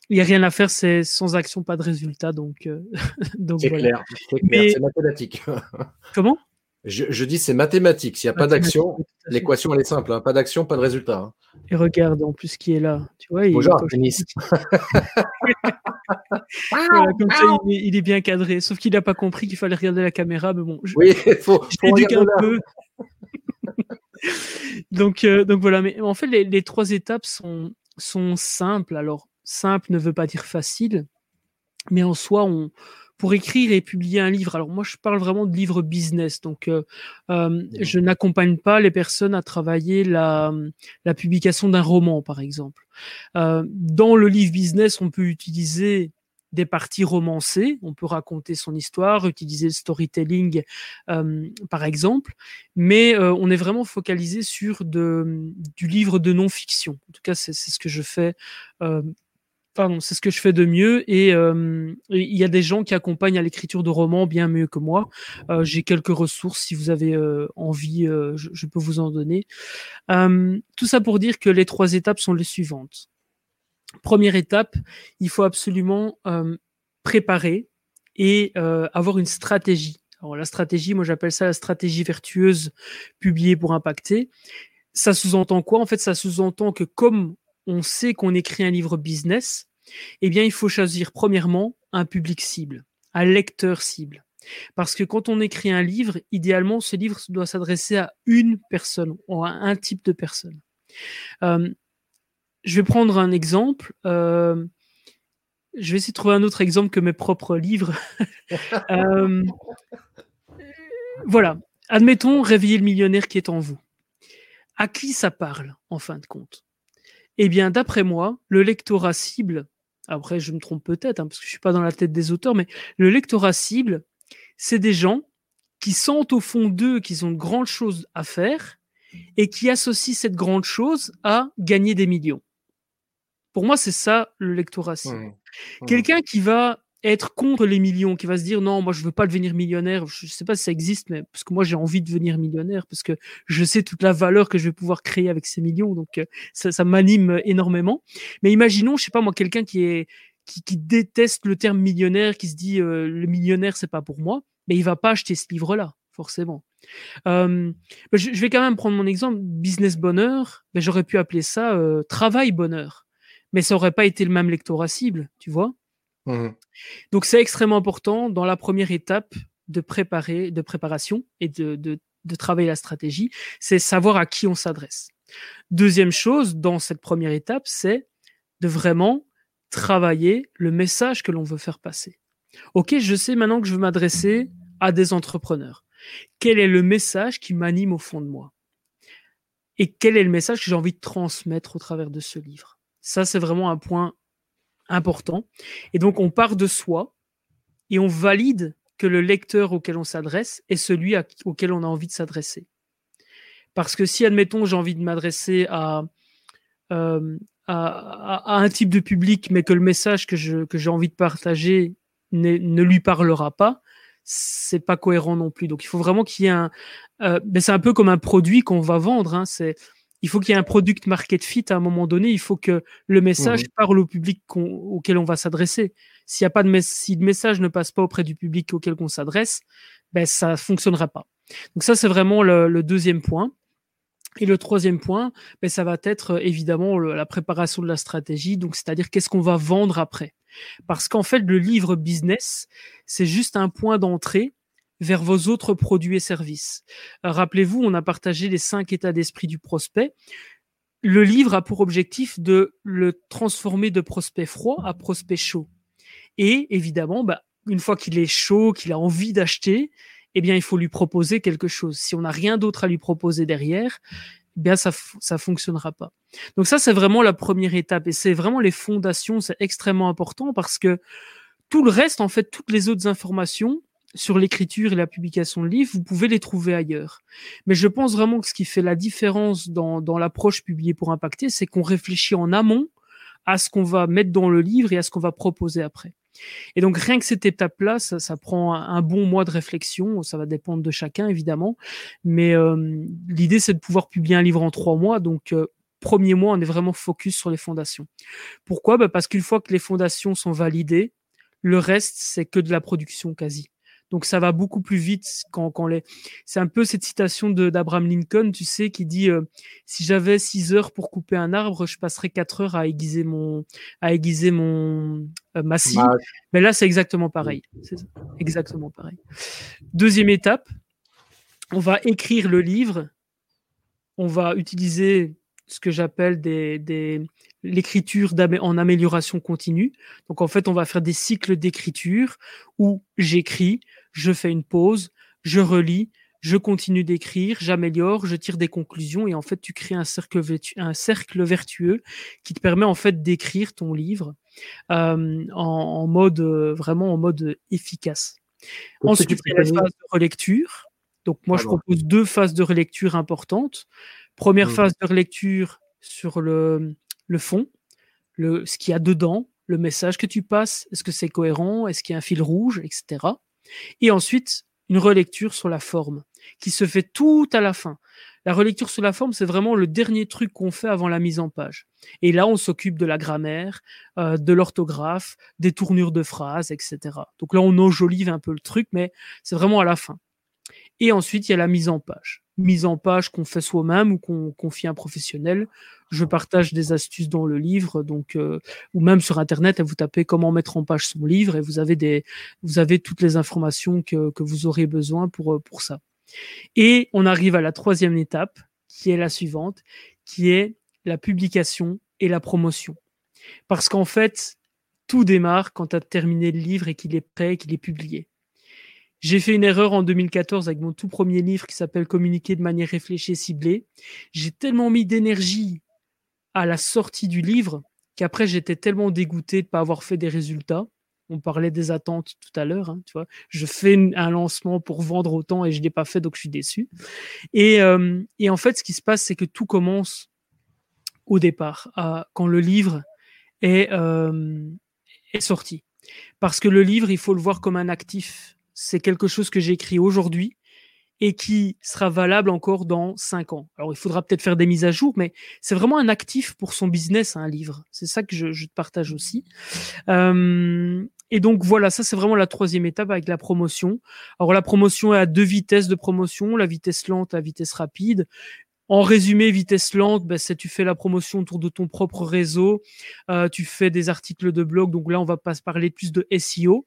Speaker 2: il y a rien à faire, c'est sans action pas de résultat, donc
Speaker 1: donc c'est clair, c'est mathématique.
Speaker 2: Comment?
Speaker 1: Je, dis c'est mathématique. S'il n'y a pas d'action, l'équation elle est simple. Hein. Pas d'action, pas de résultat. Hein.
Speaker 2: Et regarde en plus qui est là. Tu vois,
Speaker 1: Bonjour,
Speaker 2: il, comme ça, il est, bien cadré. Sauf qu'il n'a pas compris qu'il fallait regarder la caméra. Mais bon,
Speaker 1: je, oui, il faut,
Speaker 2: un peu. donc, euh, donc voilà. Mais en fait, les, trois étapes sont, sont simples. Alors, simple ne veut pas dire facile. Mais en soi, on, pour écrire et publier un livre. Alors moi, je parle vraiment de livre business. Donc, euh, euh je n'accompagne pas les personnes à travailler la, la publication d'un roman, par exemple. Euh, dans le livre business, on peut utiliser des parties romancées, on peut raconter son histoire, utiliser le storytelling euh, par exemple, mais euh, on est vraiment focalisé sur de, du livre de non-fiction. En tout cas, c'est ce que je fais euh, Pardon, c'est ce que je fais de mieux et euh, il y a des gens qui accompagnent à l'écriture de romans bien mieux que moi. Euh, j'ai quelques ressources si vous avez euh, envie, je, je, peux vous en donner. tout ça pour dire que les trois étapes sont les suivantes. Première étape, il faut absolument préparer et avoir une stratégie. Alors la stratégie, moi j'appelle ça la stratégie vertueuse publiée pour impacter. Ça sous-entend quoi? En fait, ça sous-entend que comme on sait qu'on écrit un livre business, eh bien, il faut choisir premièrement un public cible, un lecteur cible. Parce que quand on écrit un livre, idéalement, ce livre doit s'adresser à une personne ou à un type de personne. Euh, je vais prendre un exemple. Euh, je vais essayer de trouver un autre exemple que mes propres livres. Euh, voilà. Admettons, réveiller le millionnaire qui est en vous. À qui ça parle, en fin de compte? Eh bien, d'après moi, le lectorat cible, après je me trompe peut-être, hein, parce que je suis pas dans la tête des auteurs, mais le lectorat cible, c'est des gens qui sentent au fond d'eux qu'ils ont de grandes choses à faire et qui associent cette grande chose à gagner des millions. Pour moi, c'est ça le lectorat cible. Mmh. Mmh. Quelqu'un qui va être contre les millions, qui va se dire non, moi je veux pas devenir millionnaire, je sais pas si ça existe, mais parce que moi j'ai envie de devenir millionnaire, parce que je sais toute la valeur que je vais pouvoir créer avec ces millions, donc euh, ça, ça m'anime énormément. Mais imaginons, je sais pas moi, quelqu'un qui est qui, qui, déteste le terme millionnaire, qui se dit euh, le millionnaire c'est pas pour moi, mais il va pas acheter ce livre-là, forcément. Euh, je, je, vais quand même prendre mon exemple, business bonheur, mais j'aurais pu appeler ça euh, travail bonheur, mais ça aurait pas été le même lectorat cible, tu vois. Mmh Donc c'est extrêmement important dans la première étape de préparer, de préparation et de, de, de travailler la stratégie, c'est savoir à qui on s'adresse. Deuxième chose dans cette première étape, c'est de vraiment travailler le message que l'on veut faire passer. Ok, je sais maintenant que je veux m'adresser à des entrepreneurs. Quel est le message qui m'anime au fond de moi? Et quel est le message que j'ai envie de transmettre au travers de ce livre? Ça, c'est vraiment un point important. Et donc, on part de soi et on valide que le lecteur auquel on s'adresse est celui auquel on a envie de s'adresser. Parce que si, admettons, j'ai envie de m'adresser à, euh, à, un type de public, mais que le message que, j'ai envie de partager ne lui parlera pas, c'est pas cohérent non plus. Donc, il faut vraiment qu'il y ait un. Euh, ben, c'est un peu comme un produit qu'on va vendre. Hein, il faut qu'il y ait un product market fit à un moment donné. Il faut que le message mmh parle au public auquel on va s'adresser. S'il y a pas de si le message ne passe pas auprès du public auquel on s'adresse, ben ça fonctionnera pas. Donc ça c'est vraiment le, deuxième point. Et le troisième point, ben ça va être évidemment la préparation de la stratégie. Donc c'est-à-dire qu'est-ce qu'on va vendre après? Parce qu'en fait le livre business c'est juste un point d'entrée vers vos autres produits et services. Rappelez-vous, on a partagé les cinq états d'esprit du prospect. le livre a pour objectif de le transformer de prospect froid à prospect chaud. Et évidemment, bah, une fois qu'il est chaud, qu'il a envie d'acheter, eh bien, il faut lui proposer quelque chose. Si on n'a rien d'autre à lui proposer derrière, eh bien, ça ça fonctionnera pas. Donc ça, c'est vraiment la première étape et c'est vraiment les fondations, c'est extrêmement important parce que tout le reste, en fait, toutes les autres informations sur l'écriture et la publication de livres, vous pouvez les trouver ailleurs. Mais je pense vraiment que ce qui fait la différence dans, l'approche publiée pour impacter, c'est qu'on réfléchit en amont à ce qu'on va mettre dans le livre et à ce qu'on va proposer après. Et donc rien que cette étape-là, ça, ça, prend un, bon mois de réflexion. Ça va dépendre de chacun évidemment, mais euh, l'idée c'est de pouvoir publier un livre en trois mois. Donc euh, premier mois, on est vraiment focus sur les fondations. Pourquoi? Bah Parce qu'une fois que les fondations sont validées, le reste c'est que de la production quasi. Donc ça va beaucoup plus vite quand, quand les. C'est un peu cette citation d'Abraham Lincoln, tu sais, qui dit euh, si j'avais six heures pour couper un arbre, je passerais quatre heures à aiguiser mon à aiguiser mon euh, ma scie. Mais là, c'est exactement pareil. C'est exactement pareil. Deuxième étape, on va écrire le livre. On va utiliser ce que j'appelle des, des l'écriture en amélioration continue. Donc en fait, on va faire des cycles d'écriture où j'écris, je fais une pause, je relis, je continue d'écrire, j'améliore, je tire des conclusions et en fait tu crées un cercle, un cercle vertueux qui te permet en fait d'écrire ton livre euh, en, mode vraiment en mode efficace. Ensuite, il y a la phase de relecture. Donc moi, je propose deux phases de relecture importantes. Première mmh. phase de relecture sur le, le fond, le, ce qu'il y a dedans, le message que tu passes, est-ce que c'est cohérent, est-ce qu'il y a un fil rouge, etc. Et ensuite, une relecture sur la forme, qui se fait tout à la fin. La relecture sur la forme, c'est vraiment le dernier truc qu'on fait avant la mise en page. Et là, on s'occupe de la grammaire, euh, de l'orthographe, des tournures de phrases, etc. Donc là, on enjolive un peu le truc, mais c'est vraiment à la fin. Et ensuite, il y a la mise en page. Mise en page qu'on fait soi-même ou qu'on confie à un professionnel. Je partage des astuces dans le livre, donc euh, ou même sur internet, vous tapez comment mettre en page son livre et vous avez des, vous avez toutes les informations que, que vous aurez besoin pour euh, pour ça. Et on arrive à la troisième étape, qui est la suivante, qui est la publication et la promotion. Parce qu'en fait, tout démarre quand tu as terminé le livre et qu'il est prêt, qu'il est publié. J'ai fait une erreur en 2014 avec mon tout premier livre qui s'appelle Communiquer de manière réfléchie et ciblée. J'ai tellement mis d'énergie à la sortie du livre qu'après j'étais tellement dégoûté de ne pas avoir fait des résultats. On parlait des attentes tout à l'heure, hein, tu vois. Je fais un lancement pour vendre autant et je l'ai pas fait, donc je suis déçu. Et, euh, et en fait, ce qui se passe, c'est que tout commence au départ, à, quand le livre est, euh, est sorti. Parce que le livre, il faut le voir comme un actif c'est quelque chose que j'ai écrit aujourd'hui et qui sera valable encore dans cinq ans. Alors, il faudra peut-être faire des mises à jour, mais c'est vraiment un actif pour son business, un livre. C'est ça que je, te partage aussi. Euh, et donc, voilà, ça, c'est vraiment la troisième étape avec la promotion. Alors, la promotion est à deux vitesses de promotion, la vitesse lente, la vitesse rapide. En résumé, vitesse lente, ben, c'est tu fais la promotion autour de ton propre réseau, euh, tu fais des articles de blog, donc là on va pas se parler plus de SEO.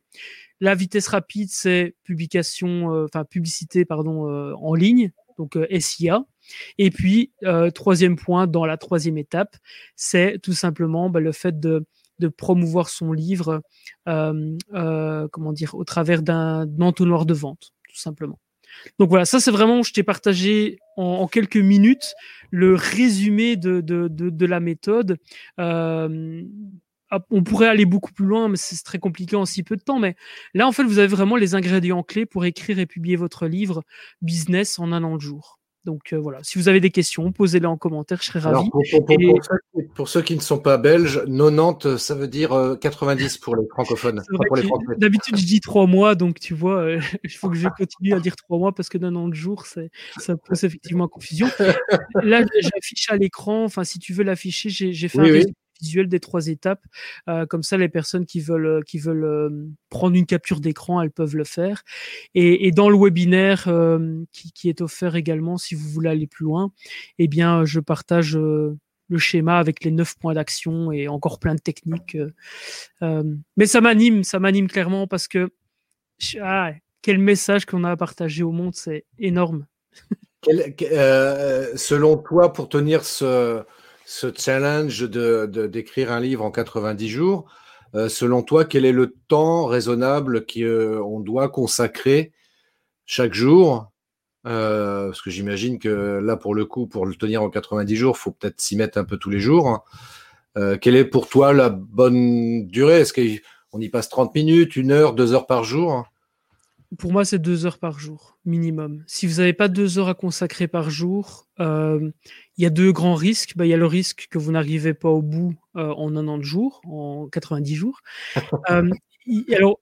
Speaker 2: La vitesse rapide, c'est publication, euh, enfin publicité, pardon, euh, en ligne, donc SIA. Et puis troisième point dans la troisième étape, c'est tout simplement bah, le fait de, de promouvoir son livre, comment dire, au travers d'un entonnoir de vente, tout simplement. Donc voilà, ça c'est vraiment, je t'ai partagé en, quelques minutes le résumé de, de, de, la méthode. Euh, on pourrait aller beaucoup plus loin, mais c'est très compliqué en si peu de temps. Mais là, en fait, vous avez vraiment les ingrédients clés pour écrire et publier votre livre business en un an de jour. Donc euh, voilà, si vous avez des questions, posez-les en commentaire, je serai ravi.
Speaker 1: pour, ceux, qui ne sont pas belges, 90, ça veut dire 90 euh, pour les francophones.
Speaker 2: D'habitude, je dis trois mois, donc tu vois, euh, il faut que je continue à dire trois mois parce que 90 jours, ça pose effectivement confusion. Là, j'affiche à l'écran, enfin, si tu veux l'afficher, j'ai fait un visuel des trois étapes. Euh, comme ça, les personnes qui veulent, euh, qui veulent euh, prendre une capture d'écran, elles peuvent le faire. Et, dans le webinaire qui, qui, est offert également, si vous voulez aller plus loin, eh bien, je partage le schéma avec les neuf points d'action et encore plein de techniques. mais ça m'anime, ça m'anime clairement parce que ah, quel message qu'on a à partager au monde, c'est énorme.
Speaker 1: selon toi, pour tenir ce, ce challenge d'écrire un livre en 90 jours. selon toi, quel est le temps raisonnable qu'on doit consacrer chaque jour? Parce que j'imagine que là, pour le coup, pour le tenir en 90 jours, il faut peut-être s'y mettre un peu tous les jours. Hein. quelle est pour toi la bonne durée? Est-ce qu'on y passe 30 minutes, une heure, deux heures par jour
Speaker 2: pour moi, c'est deux heures par jour, minimum. Si vous n'avez pas deux heures à consacrer par jour, euh, il y a deux grands risques. Bah, il y a le risque que vous n'arrivez pas au bout euh, en un an de jours, en 90 jours. euh, alors,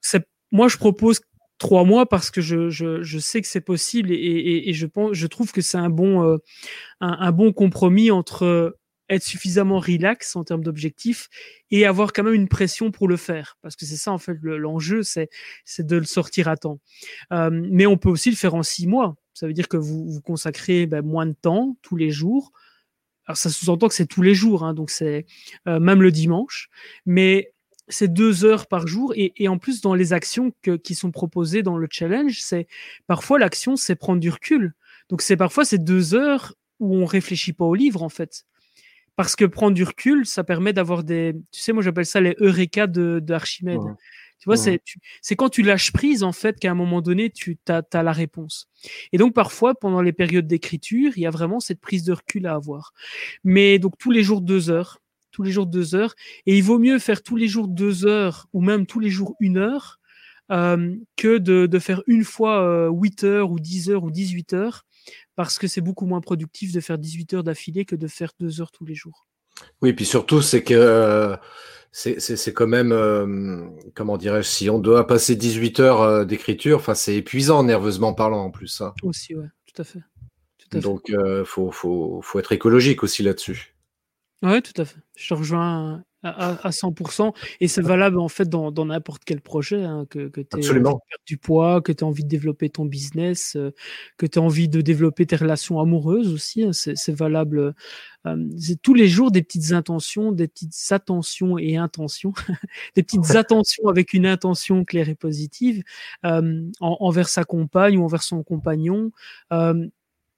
Speaker 2: moi, je propose trois mois parce que je, je, je sais que c'est possible et, et, et, je, pense, je trouve que c'est un, bon euh, un, un, bon compromis entre être suffisamment relax en termes d'objectifs et avoir quand même une pression pour le faire. Parce que c'est ça, en fait, l'enjeu, c'est, c'est de le sortir à temps. Euh, mais on peut aussi le faire en six mois. Ça veut dire que vous, vous consacrez ben, moins de temps tous les jours. Alors, ça sous-entend que c'est tous les jours, hein, donc c'est euh, même le dimanche. Mais c'est deux heures par jour. Et, et en plus, dans les actions que, qui sont proposées dans le challenge, c'est parfois l'action, c'est prendre du recul. Donc, c'est parfois ces deux heures où on réfléchit pas au livre, en fait parce que prendre du recul, ça permet d'avoir des. Tu sais, moi j'appelle ça les eureka de, d'Archimède. Tu vois, c'est, c'est quand tu lâches prise, en fait, qu'à un moment donné, tu as, as, la réponse. Et donc, parfois, pendant les périodes d'écriture, il y a vraiment cette prise de recul à avoir. Mais donc, tous les jours, deux heures. Tous les jours, deux heures. Et il vaut mieux faire tous les jours deux heures ou même tous les jours une heure euh, que de, de, faire une fois euh, 8 heures ou 10 heures ou 18 heures parce que c'est beaucoup moins productif de faire 18 heures d'affilée que de faire 2 heures tous les jours.
Speaker 1: Oui, puis surtout, c'est que euh, c'est quand même, euh, comment dirais-je, si on doit passer 18 heures euh, d'écriture, c'est épuisant nerveusement parlant en plus. Ça.
Speaker 2: Aussi, ouais, tout à fait.
Speaker 1: Tout à Donc, il faut, faut, faut, être écologique aussi là-dessus.
Speaker 2: Oui, tout à fait. Je te rejoins à, 100%. Et c'est valable en fait dans n'importe quel projet, hein, que, que tu aies du poids, que tu envie de développer ton business, euh, que tu envie de développer tes relations amoureuses aussi. Hein, c'est valable. Euh, c'est tous les jours des petites intentions, des petites attentions et intentions, des petites attentions avec une intention claire et positive euh, envers sa compagne ou envers son compagnon.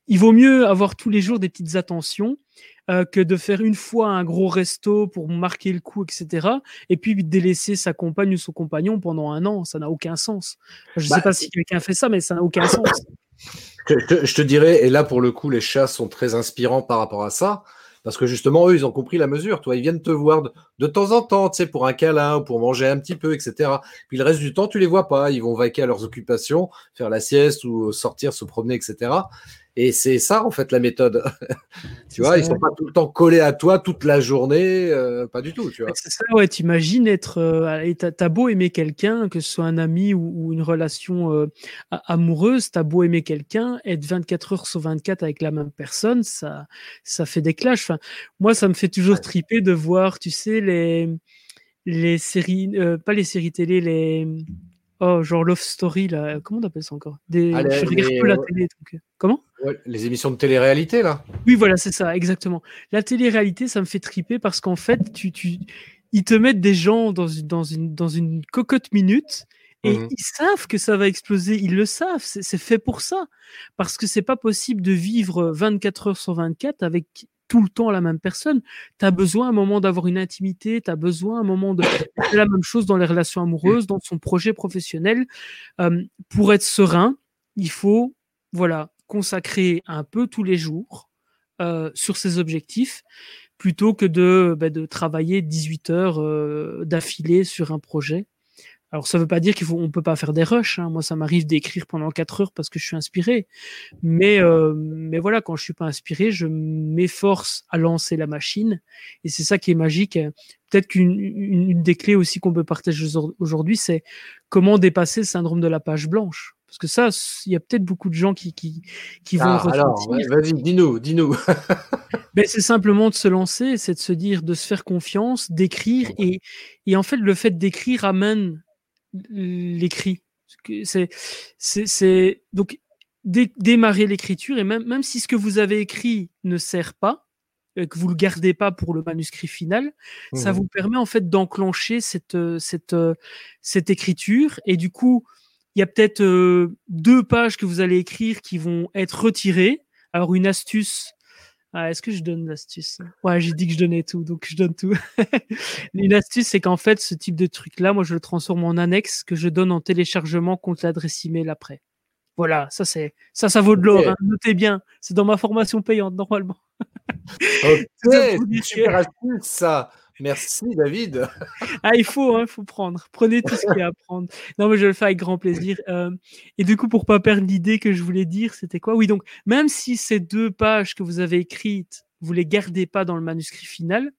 Speaker 2: Il vaut mieux avoir tous les jours des petites attentions euh, que de faire une fois un gros resto pour marquer le coup, etc. Et puis délaisser sa compagne ou son compagnon pendant un an. Ça n'a aucun sens. Je ne sais bah, pas si quelqu'un fait ça, mais ça n'a aucun sens.
Speaker 1: Je, te dirais, et là pour le coup, les chats sont très inspirants par rapport à ça. Parce que justement, eux, ils ont compris la mesure. Toi, ils viennent te voir de, temps en temps, tu sais, pour un câlin ou pour manger un petit peu, etc. Puis le reste du temps, tu les vois pas. Ils vont vaquer à leurs occupations, faire la sieste ou sortir, se promener, etc. Et c'est ça, en fait, la méthode. tu vois, ils sont pas tout le temps collés à toi toute la journée, euh, pas du tout, tu vois.
Speaker 2: C'est ça, ouais, t'imagines être, euh, t'as beau aimer quelqu'un, que ce soit un ami ou, une relation euh, amoureuse, t'as beau aimer quelqu'un, être 24 heures sur 24 avec la même personne, ça, ça fait des clashs. Enfin, moi, ça me fait toujours triper de voir, tu sais, les, les séries, pas les séries télé, les, Oh, genre Love Story, là. Comment on appelle ça encore? Des... Ah, je regarde peu la télé. Donc... Comment?
Speaker 1: Les émissions de télé-réalité, là
Speaker 2: Oui, voilà, c'est ça, exactement. La télé-réalité, ça me fait triper parce qu'en fait, tu, tu... ils te mettent des gens dans une, dans une, dans une cocotte minute et mmh ils savent que ça va exploser, ils le savent, c'est fait pour ça. Parce que c'est pas possible de vivre 24 heures sur 24 avec tout le temps la même personne. Tu as besoin un moment d'avoir une intimité, tu as besoin un moment de la même chose dans les relations amoureuses, dans son projet professionnel. Euh, pour être serein, il faut voilà consacrer un peu tous les jours euh, sur ses objectifs plutôt que de, bah, de travailler 18 heures euh, d'affilée sur un projet. Alors ça veut pas dire qu'il faut, on peut pas faire des rushs. Hein. Moi, ça m'arrive d'écrire pendant quatre heures parce que je suis inspiré. Mais, euh, mais voilà, quand je suis pas inspiré, je m'efforce à lancer la machine. Et c'est ça qui est magique. Peut-être qu'une une, des clés aussi qu'on peut partager aujourd'hui, c'est comment dépasser le syndrome de la page blanche. Parce que ça, il y a peut-être beaucoup de gens qui, qui, qui vont.
Speaker 1: Ah, alors, vas-y, dis-nous, dis-nous.
Speaker 2: ben, c'est simplement de se lancer, c'est de se dire, de se faire confiance, d'écrire. Et, et en fait, le fait d'écrire amène l'écrit. C'est, c'est, donc démarrer l'écriture et même, même si ce que vous avez écrit ne sert pas, euh, que vous le gardez pas pour le manuscrit final, ça mmh vous permet en fait d'enclencher cette, euh, cette, euh, cette écriture et du coup, il y a peut-être deux pages que vous allez écrire qui vont être retirées. Alors une astuce Ah, est-ce que je donne l'astuce? Ouais, j'ai dit que je donnais tout, donc je donne tout. Une astuce, c'est qu'en fait, ce type de truc-là, moi, je le transforme en annexe que je donne en téléchargement contre l'adresse email après. Voilà, ça c'est ça, ça vaut de l'or. Hein. Notez bien, c'est dans ma formation payante normalement.
Speaker 1: ok, super astuce ça. Merci David.
Speaker 2: ah, il faut, il hein, faut prendre. Prenez tout ce qu'il y a à prendre. Non, mais je le fais avec grand plaisir. Euh, et du coup, pour pas perdre l'idée que je voulais dire, c'était quoi? Oui, donc même si ces deux pages que vous avez écrites, vous les gardez pas dans le manuscrit final,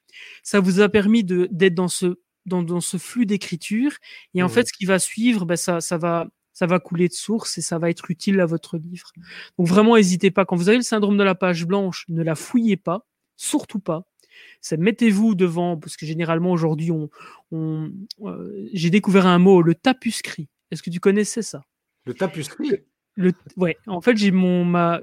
Speaker 2: ça vous a permis d'être dans ce dans, dans ce flux d'écriture. Et en mmh. fait, ce qui va suivre, ben, ça, ça va ça va couler de source et ça va être utile à votre livre. Donc vraiment, n'hésitez pas. Quand vous avez le syndrome de la page blanche, ne la fouillez pas, surtout pas c'est mettez-vous devant, parce que généralement aujourd'hui, on, euh, j'ai découvert un mot, le tapuscrit. Est-ce que tu connaissais ça?
Speaker 1: Le tapuscrit?
Speaker 2: Le, ouais, en fait, j'ai mon ma,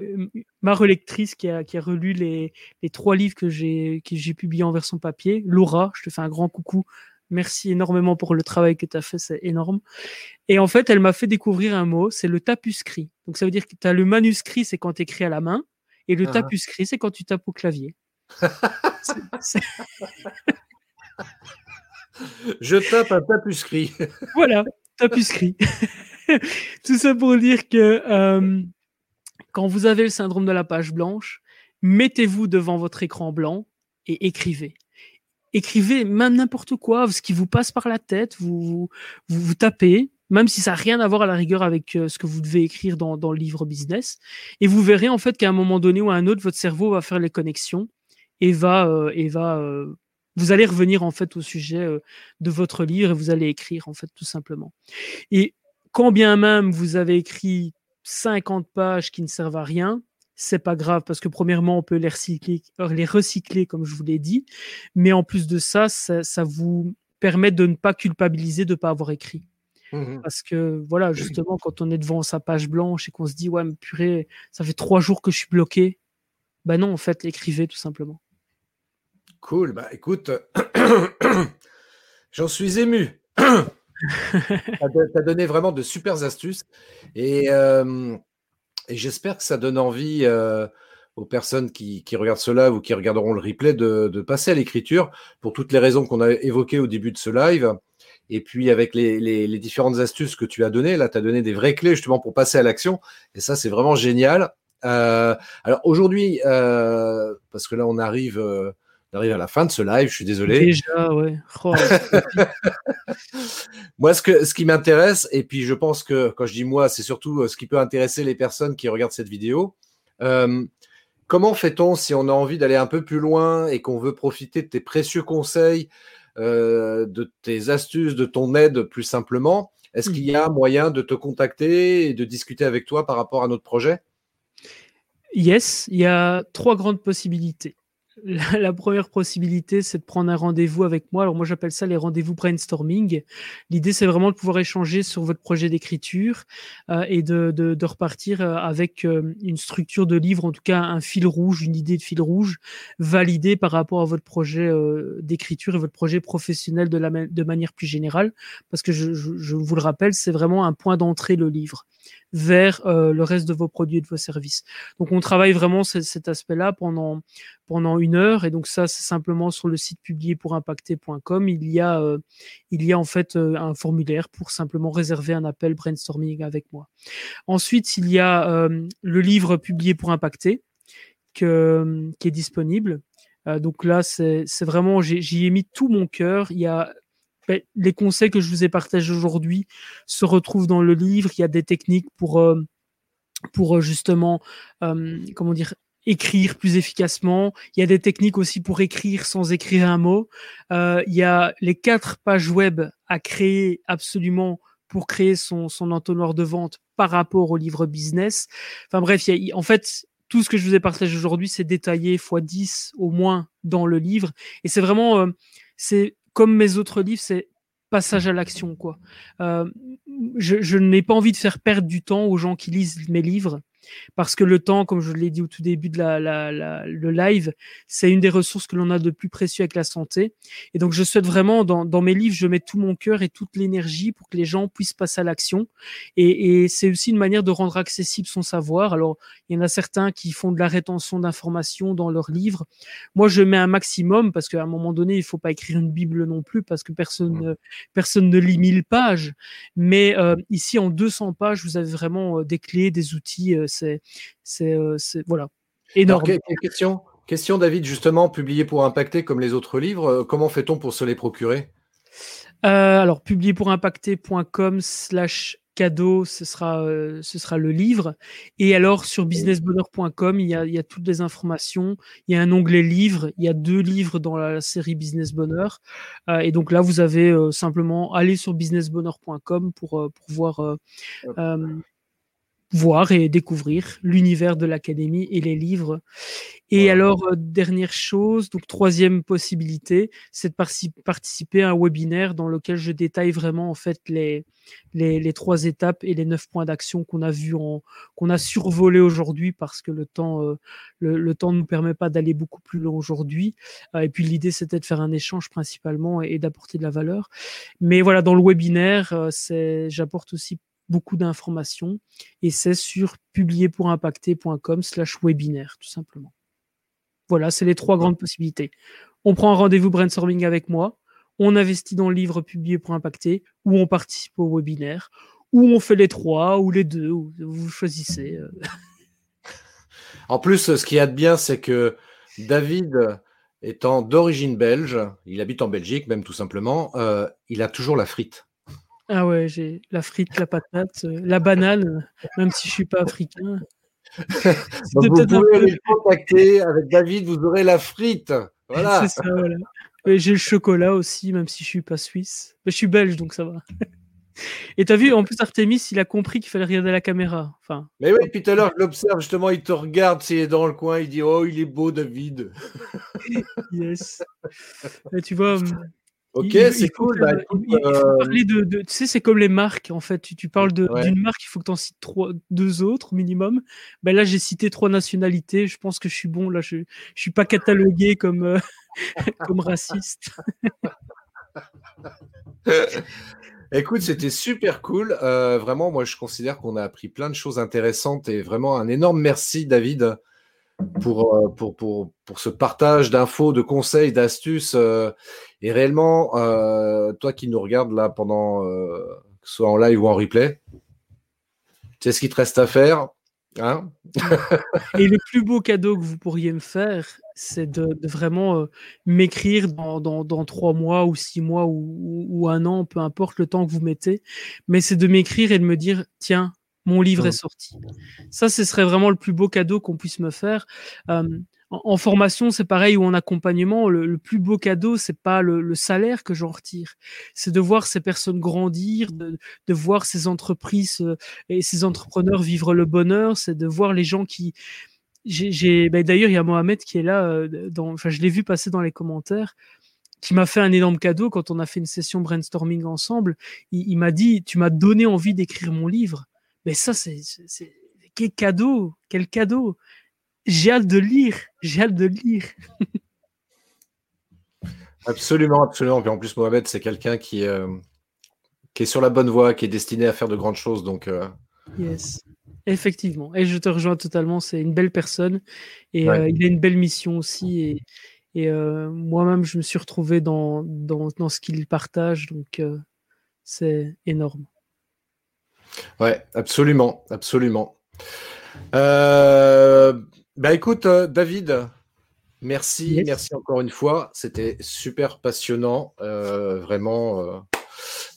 Speaker 2: ma relectrice qui a, qui a relu les, les trois livres que j'ai que j'ai publiés en version papier. Laura, je te fais un grand coucou. Merci énormément pour le travail que tu as fait, c'est énorme. Et en fait, elle m'a fait découvrir un mot, c'est le tapuscrit. Donc ça veut dire que tu as le manuscrit, c'est quand tu écris à la main, et le ah. tapuscrit, c'est quand tu tapes au clavier.
Speaker 1: Je tape un tapuscrit.
Speaker 2: voilà, tapuscrit. Tout ça pour dire que euh, quand vous avez le syndrome de la page blanche, mettez-vous devant votre écran blanc et écrivez. Écrivez même n'importe quoi, ce qui vous passe par la tête, vous tapez, même si ça n'a rien à voir à la rigueur avec euh, ce que vous devez écrire dans, dans le livre business. Et vous verrez en fait qu'à un moment donné ou à un autre, votre cerveau va faire les connexions et va, euh, et va euh, vous allez revenir en fait au sujet euh, de votre livre et vous allez écrire en fait tout simplement. Et quand bien même vous avez écrit 50 pages qui ne servent à rien, c'est pas grave parce que premièrement on peut les recycler, les recycler comme je vous l'ai dit, mais en plus de ça, ça, vous permet de ne pas culpabiliser de ne pas avoir écrit. Mmh parce que voilà, justement, quand on est devant sa page blanche et qu'on se dit ouais, mais purée, ça fait trois jours que je suis bloqué, ben non, en fait, écrivez tout simplement.
Speaker 1: Cool. Bah écoute, j'en suis ému. tu as donné vraiment de super astuces et, euh, et j'espère que ça donne envie euh, aux personnes qui, qui, regardent ce live ou qui regarderont le replay de, de passer à l'écriture pour toutes les raisons qu'on a évoquées au début de ce live. Et puis avec les, les, les différentes astuces que tu as données, là, tu as donné des vraies clés justement pour passer à l'action. Et ça, c'est vraiment génial. Euh, alors aujourd'hui, euh, parce que là, on arrive arrive à la fin de ce live, je suis désolé.
Speaker 2: Déjà, ouais. Oh,
Speaker 1: moi, ce, que, ce qui m'intéresse, et puis je pense que quand je dis moi, c'est surtout euh, ce qui peut intéresser les personnes qui regardent cette vidéo. Euh, comment fait-on si on a envie d'aller un peu plus loin et qu'on veut profiter de tes précieux conseils, euh, de tes astuces, de ton aide plus simplement? Est-ce qu'il y a moyen de te contacter et de discuter avec toi par rapport à notre projet?
Speaker 2: Yes, il y a trois grandes possibilités la, première possibilité, c'est de prendre un rendez-vous avec moi. Alors moi, j'appelle ça les rendez-vous brainstorming. L'idée, c'est vraiment de pouvoir échanger sur votre projet d'écriture euh, et de, repartir euh, avec euh, une structure de livre, en tout cas un fil rouge, une idée de fil rouge validée par rapport à votre projet d'écriture et votre projet professionnel de, manière plus générale. Parce que je, je, je vous le rappelle, c'est vraiment un point d'entrée le livre vers euh, le reste de vos produits et de vos services. Donc on travaille vraiment cet aspect-là pendant pendant une heure et donc ça c'est simplement sur le site publié pour impacter.com il y a euh, il y a en fait euh, un formulaire pour simplement réserver un appel brainstorming avec moi. Ensuite il y a le livre publié pour impacter que, qui est disponible. donc là c'est vraiment j'y ai mis tout mon cœur. Il y a ben, les conseils que je vous ai partagés aujourd'hui se retrouvent dans le livre. Il y a des techniques pour, euh, pour euh, justement, euh, comment dire, écrire plus efficacement. Il y a des techniques aussi pour écrire sans écrire un mot. il y a les quatre pages web à créer absolument pour créer son, son entonnoir de vente par rapport au livre business. Enfin bref, il y a, en fait, tout ce que je vous ai partagé aujourd'hui, c'est détaillé x 10 au moins dans le livre. Et c'est vraiment, c'est comme mes autres livres, c'est passage à l'action. quoi. Euh, je, n'ai pas envie de faire perdre du temps aux gens qui lisent mes livres. Parce que le temps, comme je l'ai dit au tout début de la, le live, c'est une des ressources que l'on a de plus précieux avec la santé. Et donc, je souhaite vraiment, dans, dans mes livres, je mets tout mon cœur et toute l'énergie pour que les gens puissent passer à l'action. Et, et c'est aussi une manière de rendre accessible son savoir. Alors, il y en a certains qui font de la rétention d'informations dans leurs livres. Moi, je mets un maximum parce qu'à un moment donné, il faut pas écrire une Bible non plus parce que personne, personne ne lit mille pages. Mais euh, ici, en 200 pages, vous avez vraiment euh, des clés, des outils. Euh, c'est, c'est, voilà, énorme.
Speaker 1: question, question, David, justement, publié pour impacter comme les autres livres. Comment fait-on pour se les procurer?
Speaker 2: Alors, publié pour impacter.com slash cadeau, ce sera, euh, ce sera le livre. Et alors, sur businessbonheur.com, il y, a, il y a toutes les informations. Il y a un onglet livre. Il y a deux livres dans la série Business Bonheur. Euh, et donc là, vous avez euh, simplement aller sur businessbonheur.com pour, pour voir voir et découvrir l'univers de l'académie et les livres. Et alors, euh, dernière chose, donc troisième possibilité, c'est de participer à un webinaire dans lequel je détaille vraiment en fait les, les, les trois étapes et les neuf points d'action qu'on a vu en qu'on a survolé aujourd'hui parce que le temps euh, le, le, temps ne nous permet pas d'aller beaucoup plus loin aujourd'hui. Euh, et puis l'idée c'était de faire un échange principalement et, et d'apporter de la valeur. Mais voilà, dans le webinaire, c'est j'apporte aussi beaucoup d'informations et c'est sur publierpourimpacter.com slash webinaire tout simplement. Voilà, c'est les trois grandes possibilités. On prend un rendez-vous brainstorming avec moi, on investit dans le livre publié pour impacter, ou on participe au webinaire, ou on fait les trois, ou les deux, ou vous choisissez. Euh.
Speaker 1: En plus, ce qui y a de bien, c'est que David, étant d'origine belge, il habite en Belgique même tout simplement, euh, il a toujours la frite.
Speaker 2: Ah ouais, j'ai la frite, la patate, euh, la banane, même si je suis pas africain.
Speaker 1: vous pouvez les contacter avec David, vous aurez la frite. Voilà.
Speaker 2: C'est ça, voilà. J'ai le chocolat aussi, même si je suis pas suisse. Mais je suis belge, donc ça va. Et t'as vu, en plus, Artemis, il a compris qu'il fallait regarder la caméra. Enfin...
Speaker 1: Mais oui, puis tout à l'heure, je l'observe, justement, il te regarde, s'il est dans le coin, il dit Oh, il est beau, David.
Speaker 2: yes. Et tu vois,
Speaker 1: Ok, c'est cool. Bah,
Speaker 2: euh, parler de, tu sais, c'est comme les marques en fait. Tu, parles d'une marque, il faut que tu en cites trois, deux autres minimum. Ben là, j'ai cité trois nationalités. Je pense que je suis bon. Là, je, je suis pas catalogué comme euh, comme raciste.
Speaker 1: Écoute, c'était super cool. Euh, vraiment, moi, je considère qu'on a appris plein de choses intéressantes et vraiment un énorme merci, David, pour, euh, pour, pour, pour ce partage d'infos, de conseils, d'astuces. Euh, et réellement, euh, toi qui nous regardes là pendant, que ce soit en live ou en replay, tu sais ce qu'il te reste à faire. Hein?
Speaker 2: Et le plus beau cadeau que vous pourriez me faire, c'est de, vraiment m'écrire dans, dans, dans, trois mois ou six mois ou, un an, peu importe le temps que vous mettez, mais c'est de m'écrire et de me dire, tiens, mon livre est sorti. Ça, ce serait vraiment le plus beau cadeau qu'on puisse me faire. en, formation, c'est pareil, ou en accompagnement, le, plus beau cadeau, c'est pas le, salaire que j'en retire, c'est de voir ces personnes grandir, de, voir ces entreprises euh, et ces entrepreneurs vivre le bonheur, c'est de voir les gens qui, j'ai, ben, d'ailleurs, il y a Mohamed qui est là, euh, dans, enfin, je l'ai vu passer dans les commentaires, qui m'a fait un énorme cadeau quand on a fait une session brainstorming ensemble. il m'a dit, tu m'as donné envie d'écrire mon livre. Mais ça, c'est quel cadeau, quel cadeau. J'ai hâte de lire, j'ai hâte de lire.
Speaker 1: absolument, absolument. Et en plus, Mohamed, c'est quelqu'un qui, euh, qui est sur la bonne voie, qui est destiné à faire de grandes choses. Donc, euh,
Speaker 2: Yes, effectivement. Et je te rejoins totalement. C'est une belle personne et euh, il a une belle mission aussi. Et, et moi-même, je me suis retrouvé dans, dans, dans ce qu'il partage. Donc, c'est énorme.
Speaker 1: Ouais, absolument, absolument. Euh, bah écoute, euh, David, merci, merci encore une fois. C'était super passionnant, euh, vraiment.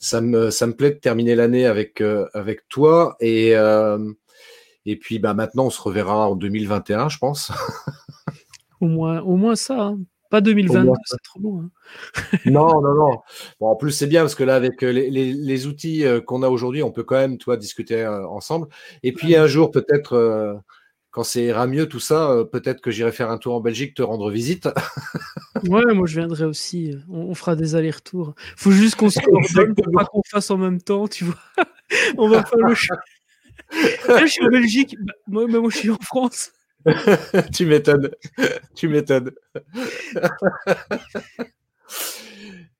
Speaker 1: ça me ça me plaît de terminer l'année avec avec toi et et puis bah maintenant on se reverra en 2021, je pense.
Speaker 2: au moins au moins ça. Hein. Pas 2022, c'est trop loin.
Speaker 1: Hein. non, non, non. Bon, en plus, c'est bien parce que là, avec euh, les, les, outils euh, qu'on a aujourd'hui, on peut quand même, toi, discuter euh, ensemble. Et puis, un jour, peut-être, quand ça ira mieux, tout ça, peut-être que j'irai faire un tour en Belgique, te rendre visite.
Speaker 2: ouais, moi, je viendrai aussi. On, fera des allers-retours. faut juste qu'on se coordonne pas qu'on fasse en même temps, tu vois. on va pas le Là, je suis en Belgique. Bah, moi, moi, je suis en France.
Speaker 1: tu m'étonnes. Tu m'étonnes.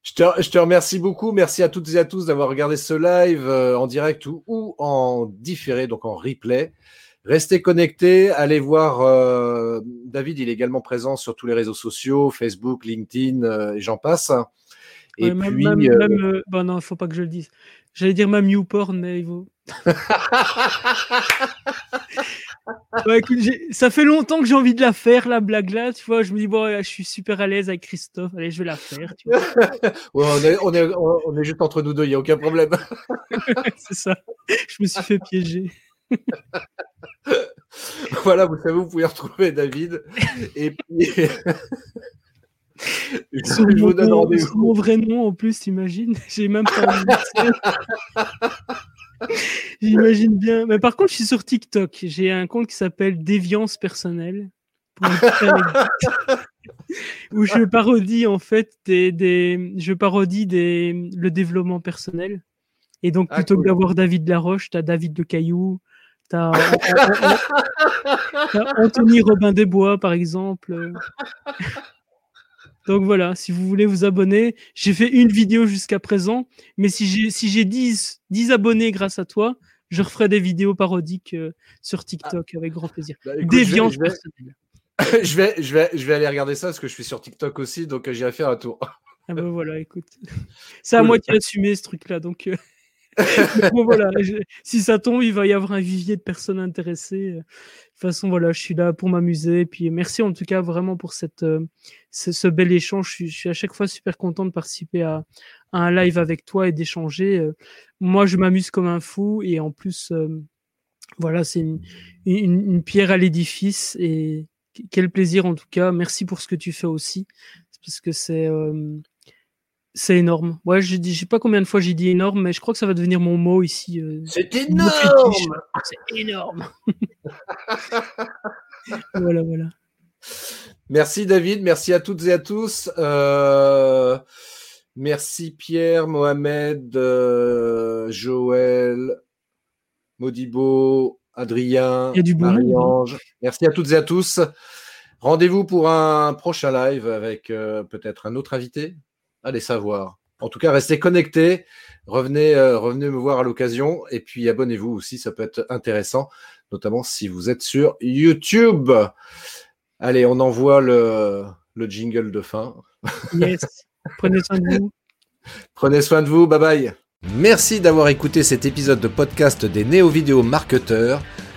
Speaker 1: Je te, je te, remercie beaucoup. Merci à toutes et à tous d'avoir regardé ce live euh, en direct ou, ou, en différé, donc en replay. Restez connectés, allez voir euh, David, il est également présent sur tous les réseaux sociaux, Facebook, LinkedIn euh, et j'en passe.
Speaker 2: Et ouais, puis, même, euh... même bon non, il faut pas que je le dise. J'allais dire même YouPorn, mais il vaut. ouais, écoute, ça fait longtemps que j'ai envie de la faire, la blague là. Tu vois, je me dis, bon, je suis super à l'aise avec Christophe. Allez, je vais la faire. Tu vois.
Speaker 1: ouais, on, est, on, est, on est juste entre nous deux, il n'y a aucun problème.
Speaker 2: C'est ça. Je me suis fait piéger.
Speaker 1: voilà, vous savez, vous pouvez retrouver David. Et puis.
Speaker 2: Je vous donne rendez-vous. Mon vrai nom en plus, t'imagines? J'ai même pas. J'imagine bien. Mais par contre, je suis sur TikTok. J'ai un compte qui s'appelle Déviance personnelle. où je parodie en fait des, des, je parodie des, le développement personnel. Et donc, ah, plutôt cool. que d'avoir David Laroche, tu as David de Caillou, tu as, Anthony Robin Desbois, par exemple. Donc voilà, si vous voulez vous abonner, j'ai fait une vidéo jusqu'à présent, mais si j'ai si j'ai 10, 10 abonnés grâce à toi, je referai des vidéos parodiques euh, sur TikTok ah. avec grand plaisir.
Speaker 1: Bah, écoute,
Speaker 2: Déviance
Speaker 1: je vais, je, vais, je, vais, je vais aller regarder ça parce que je suis sur TikTok aussi, donc euh, j'irai faire un tour.
Speaker 2: Ah ben voilà, écoute. C'est à moi qui assumé ce truc-là, donc. Euh... bon, voilà, si ça tombe, il va y avoir un vivier de personnes intéressées. De toute façon, voilà, je suis là pour m'amuser. Puis, merci en tout cas vraiment pour cette, euh, ce, bel échange. Je suis, à chaque fois super content de participer à, un live avec toi et d'échanger. Euh, moi, je m'amuse comme un fou et en plus, euh, voilà, c'est une, pierre à l'édifice et quel plaisir en tout cas. Merci pour ce que tu fais aussi, parce que c'est c'est énorme. Ouais, je je sais pas combien de fois j'ai dit énorme, mais je crois que ça va devenir mon mot ici. Euh,
Speaker 1: c'est énorme.
Speaker 2: C'est énorme. voilà, voilà.
Speaker 1: Merci David, merci à toutes et à tous. Euh, merci Pierre, Mohamed, euh, Joël, Modibo, Adrien, Marie-Ange. Merci à toutes et à tous. Rendez-vous pour un prochain live avec peut-être un autre invité. Allez savoir. En tout cas, restez connectés. Revenez, euh, revenez me voir à l'occasion. Et puis abonnez-vous aussi, ça peut être intéressant, notamment si vous êtes sur YouTube. Allez, on envoie le, le jingle de fin.
Speaker 2: Yes. Prenez soin de vous.
Speaker 1: Prenez soin de vous. Bye bye. Merci d'avoir écouté cet épisode de podcast des néo-vidéo marketeurs.